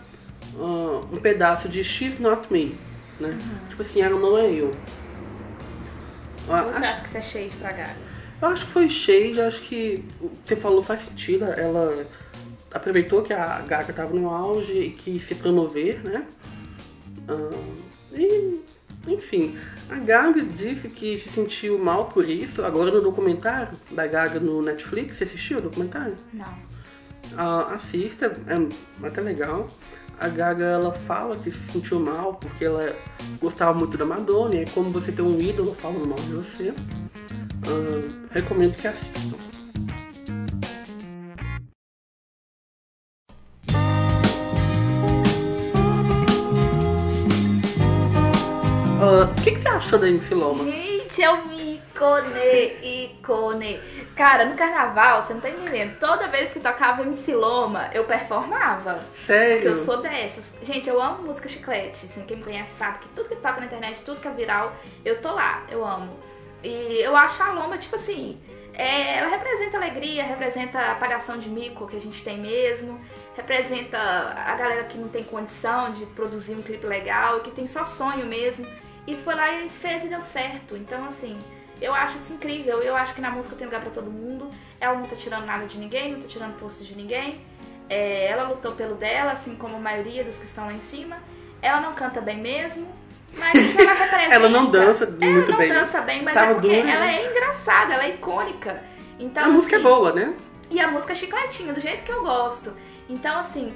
ah, um pedaço de She's Not Me, né? Tipo assim, ela não é eu. Você acho- acha que você é cheio pra Gaga? eu acho que foi shade, acho que o que você falou faz sentido. Ela aproveitou que a Gaga estava no auge e quis se promover, né? Ah, e, enfim, a Gaga disse que se sentiu mal por isso. Agora no documentário da Gaga no Netflix, você assistiu o documentário? Não. Ah, assista, é até legal. A Gaga ela fala que se sentiu mal porque ela gostava muito da Madonna e como você tem um ídolo falando mal de você, ah, recomendo que assistam. Ah, O que, que você achou da MC Loma? Gente, é um ícone, ícone. Cara, no carnaval, você não tá entendendo. Toda vez que tocava MC Loma, eu performava. Porque Sério? eu sou dessas. Gente, eu amo música chiclete. Assim, quem me conhece sabe que tudo que toca na internet, tudo que é viral, eu tô lá. Eu amo. E eu acho a Loma, tipo assim, é, ela representa alegria, representa a apagação de mico que a gente tem mesmo, representa a galera que não tem condição de produzir um clipe legal, que tem só sonho mesmo. E foi lá e fez e deu certo. Então, assim, eu acho isso incrível. Eu acho que na música tem lugar pra todo mundo. Ela não tá tirando nada de ninguém, não tá tirando posto de ninguém. É, ela lutou pelo dela, assim como a maioria dos que estão lá em cima. Ela não canta bem mesmo, mas ela *laughs* representa. Ela não dança ela muito não bem. dança bem, mas Tava é porque ela né? é engraçada, ela é icônica. Então, a música é assim, boa, né? E a música é chicletinha, do jeito que eu gosto. Então, assim,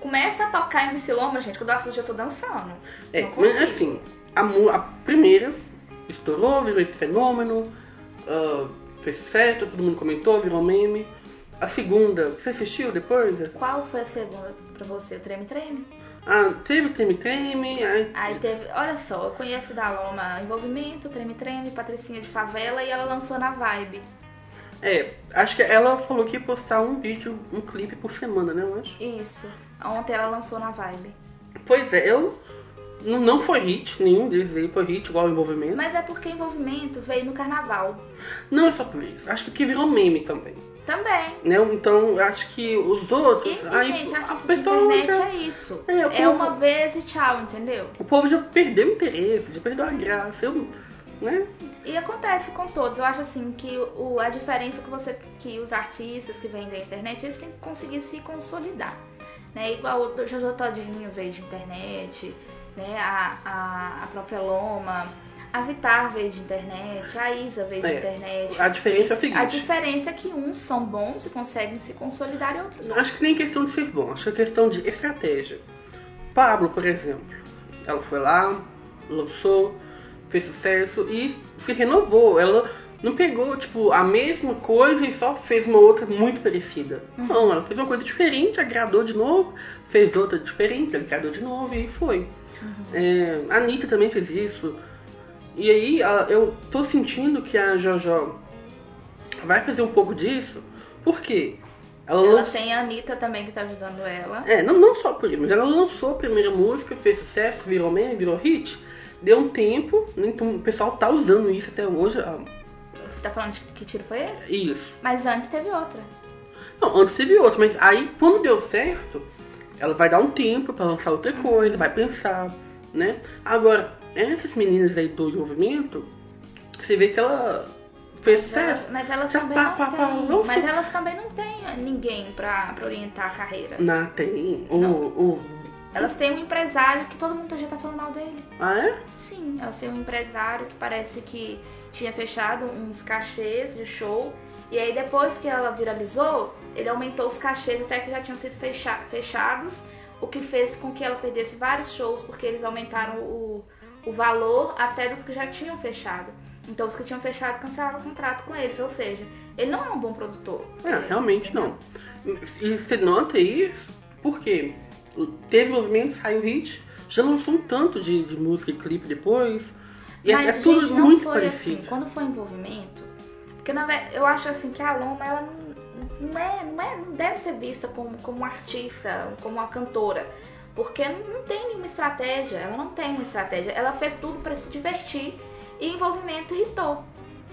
começa a tocar MC Loma, gente, quando eu assusto, eu tô dançando. É, Não mas assim, a, a primeira estourou, virou esse fenômeno, ah, fez sucesso, todo mundo comentou, virou meme. A segunda, você assistiu depois? Qual foi a segunda pra você? O Treme Treme? Ah, teve Treme Treme, aí, Aí teve, olha só, eu conheço da Loma Envolvimento, Treme Treme, Patricinha de Favela e ela lançou na Vibe. é, acho que ela falou que ia postar um vídeo, um clipe por semana, né, eu acho. Isso. Ontem ela lançou na Vibe. Pois é, eu, não, não foi hit, nenhum deles aí foi hit, igual o envolvimento. Mas é porque envolvimento veio no carnaval. Não é só por isso, acho que porque virou meme também. Também. Né? Então, acho que os outros. e, aí, gente, acho a que internet já- é isso. É, É, povo- uma vez e tchau, entendeu? O povo já perdeu o interesse, já perdeu a graça. Eu, né? E acontece com todos. Eu acho assim que o, a diferença que você que os artistas que vêm da internet, eles têm que conseguir se consolidar. Né? Igual o Jojo Todinho veio de internet, né? A, a, a própria Loma, a Vitar veio de internet, a Isa veio de É, internet. A diferença é a seguinte. A diferença é que uns são bons e conseguem se consolidar e outros não. Acho que nem questão de ser bom, acho que é questão de estratégia. Pablo, por exemplo, ela foi lá, lançou, fez sucesso e se renovou. Ela não pegou, tipo, a mesma coisa e só fez uma outra muito parecida. Não, ela fez uma coisa diferente, agradou de novo, fez outra diferente, agradou de novo e foi. É, a Anitta também fez isso. E aí eu tô sentindo que a JoJo vai fazer um pouco disso, porque Ela, Ela tem a Anitta também que tá ajudando ela. É, não, não só por isso, mas ela lançou a primeira música, fez sucesso, virou meme, virou hit. Deu um tempo, então o pessoal tá usando isso até hoje. Você tá falando de que tiro foi esse? Isso. Mas antes teve outra. Não, antes teve outro, mas aí quando deu certo, ela vai dar um tempo pra lançar outra coisa, vai pensar, né? Agora, essas meninas aí do movimento, você vê que ela fez Mas sucesso. elas, mas elas Já também pá, não pá, pá, têm. não Mas elas também não têm ninguém pra, pra orientar a carreira. Não, tem. O, Não. o... Elas têm um empresário que todo mundo já tá falando mal dele. Ah, é? Sim, elas têm um empresário que parece que tinha fechado uns cachês de show. E aí depois que ela viralizou, ele aumentou os cachês até que já tinham sido fecha- fechados. O que fez com que ela perdesse vários shows, porque eles aumentaram o, o valor até dos que já tinham fechado. Então os que tinham fechado cancelaram o contrato com eles. Ou seja, ele não é um bom produtor. É, realmente não. E você nota isso porque teve movimento, saiu hit, já lançou um tanto de, de música e clipe depois. E é- Mas, é, tudo gente, não muito parecido. assim. Quando foi envolvimento, porque na eu acho assim que a Loma ela não, não é, não é, não deve ser vista como, como uma artista, como uma cantora, porque não, tem nenhuma estratégia. Ela não tem uma estratégia. Ela fez tudo pra se divertir e envolvimento irritou.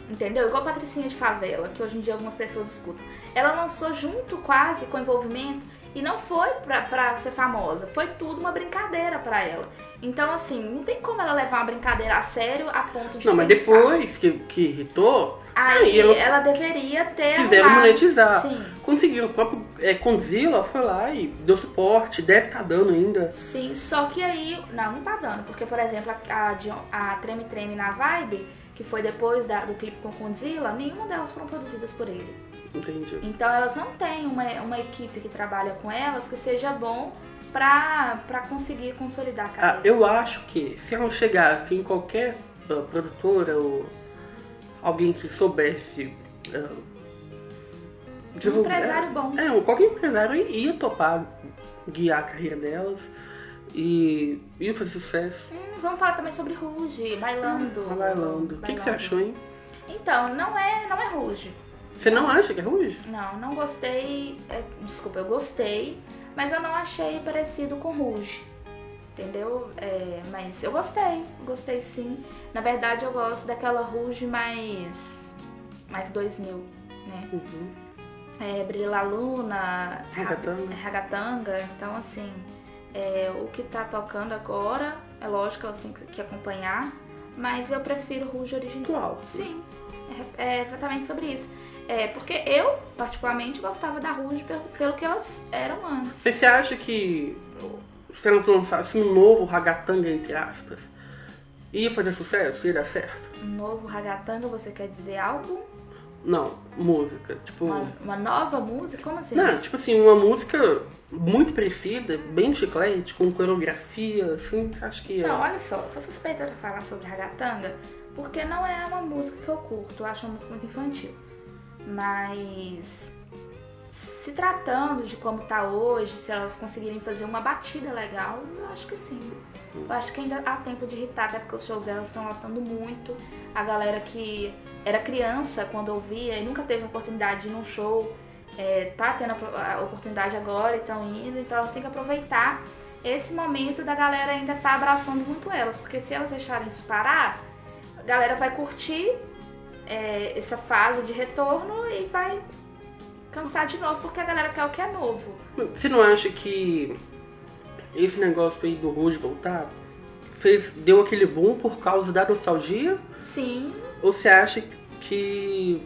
Entendeu? Igual a Patricinha de Favela, que hoje em dia algumas pessoas escutam. Ela lançou junto quase com envolvimento e não foi pra, pra ser famosa. Foi tudo uma brincadeira pra ela. Então, assim, não tem como ela levar uma brincadeira a sério a ponto de. Não, mas pensar. depois que, que irritou, Aí elas ela deveria ter. quiseram arrumado- monetizar. Sim. Conseguiram. O próprio é, Condzilla foi lá e deu suporte, deve estar dando ainda. Sim, só que aí. Não, não tá dando. Porque, por exemplo, a, a, a Treme Treme na Vibe, que foi depois da- do clipe com Condzilla, nenhuma delas foram produzidas por ele. Entendi. Então elas não têm uma, uma equipe que trabalha com elas que seja bom pra, pra conseguir consolidar a Ah, carreira. eu acho que se ela chegasse em qualquer ah, produtora ou alguém que soubesse. ah, divulgar- empresário bom. É, um- qualquer empresário ia topar guiar a carreira delas e ia fazer sucesso. Hum, vamos falar também sobre Ruge, bailando. Tá bailando. O que, que você achou, hein? Então, não é, não é Ruge. Você não acha que é Ruge? Não, não gostei. é, desculpa, eu gostei, mas eu não achei parecido com Ruge. Entendeu? É, mas eu gostei, gostei sim. Na verdade, eu gosto daquela Ruge mais. mais 2000, né? Uhum. É, Brilha Luna, Ragatanga. Ragatanga. Então, assim, é, o que tá tocando agora, é lógico que ela tem que acompanhar, mas eu prefiro Ruge original. Atual. Sim, é, é exatamente sobre isso. É, porque eu, particularmente, gostava da Ruge pelo, pelo que elas eram antes. Mas você acha que se elas lançassem um novo Ragatanga, entre aspas, ia fazer sucesso? Ia dar certo? Um novo Ragatanga, você quer dizer álbum? Não, música. Tipo. Uma, uma nova música? Como assim? Não, tipo assim, uma música muito parecida, bem chiclete, com coreografia, assim, acho que. Não, olha só, sou suspeita de falar sobre Ragatanga, porque não é uma música que eu curto, eu acho uma música muito infantil. Mas se tratando de como tá hoje, se elas conseguirem fazer uma batida legal, eu acho que sim. Eu acho que ainda há tempo de irritar, até porque os shows delas estão lotando muito. A galera que era criança quando ouvia e nunca teve oportunidade de ir num show, é, tá tendo a oportunidade agora e estão indo, então elas têm que aproveitar esse momento da galera ainda tá abraçando muito elas, porque se elas deixarem isso parar, a galera vai curtir é, essa fase de retorno e vai cansar de novo, porque a galera quer o que é novo. Você não acha que esse negócio aí do Ruge voltar fez, deu aquele boom por causa da nostalgia? Sim, Ou você acha que.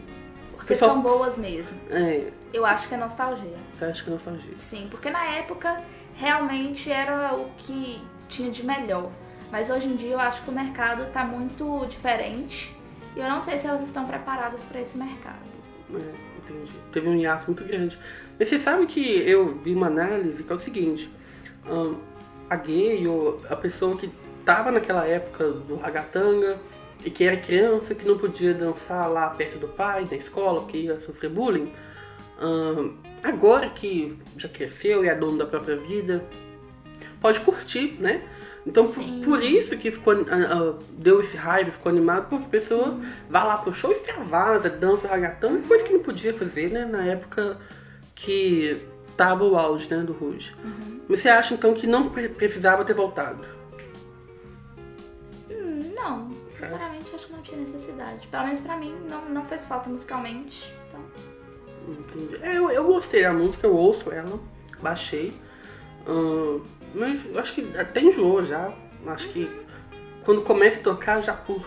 porque Pessoal- são boas mesmo. É, Eu acho que é nostalgia. você acha que é nostalgia? Sim, porque na época realmente era o que tinha de melhor. Mas hoje em dia eu acho que o mercado tá muito diferente e eu não sei se elas estão preparadas para esse mercado. É, entendi. Teve um hiato muito grande. Mas você sabe que eu vi uma análise que é o seguinte: ahn, a gay ou a pessoa que tava naquela época do ragatanga e que era criança, que não podia dançar lá perto do pai, na escola, porque ia sofrer bullying, ahn, agora que já cresceu e é dono da própria vida, pode curtir, né? Então, por, Sim. por isso que ficou, ah, deu esse hype, ficou animado, porque a pessoa vai lá pro show, extravasa, dança ragatanga, coisa que não podia fazer, né? Na época que tava o auge, né, do Ruge. Uhum. Você acha então que não pre- precisava ter voltado? Hum, não, sinceramente acho que não tinha necessidade. Pelo menos pra mim não, não fez falta musicalmente. Então, Entendi. É, eu, eu gostei da música, eu ouço ela, baixei. Ahn, mas eu acho que até enjoa já. Acho que quando começa a tocar já pulo.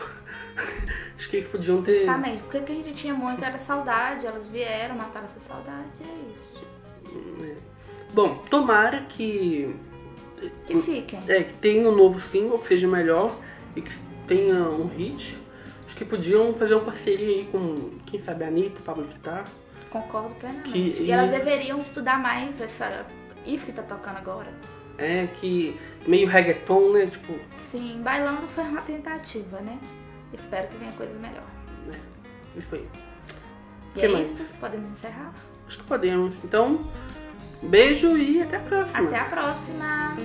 *laughs* acho que podiam ter. justamente, porque o que a gente tinha muito era saudade. Elas vieram, mataram essa saudade e é isso. Bom, tomara que. Que fiquem. É, que tenha um novo single, que seja melhor e que tenha um hit. Acho que podiam fazer uma parceria aí com, quem sabe, a Anitta, Pablo Vittar. Concordo plenamente. Que- E elas deveriam estudar mais essa, isso que tá tocando agora. É, que meio reggaeton, né? Tipo, Sim, bailando foi uma tentativa, né? Espero que venha coisa melhor. isso aí. E Que é mais? isso, podemos encerrar. Acho que podemos. Então, beijo e até a próxima. Até a próxima!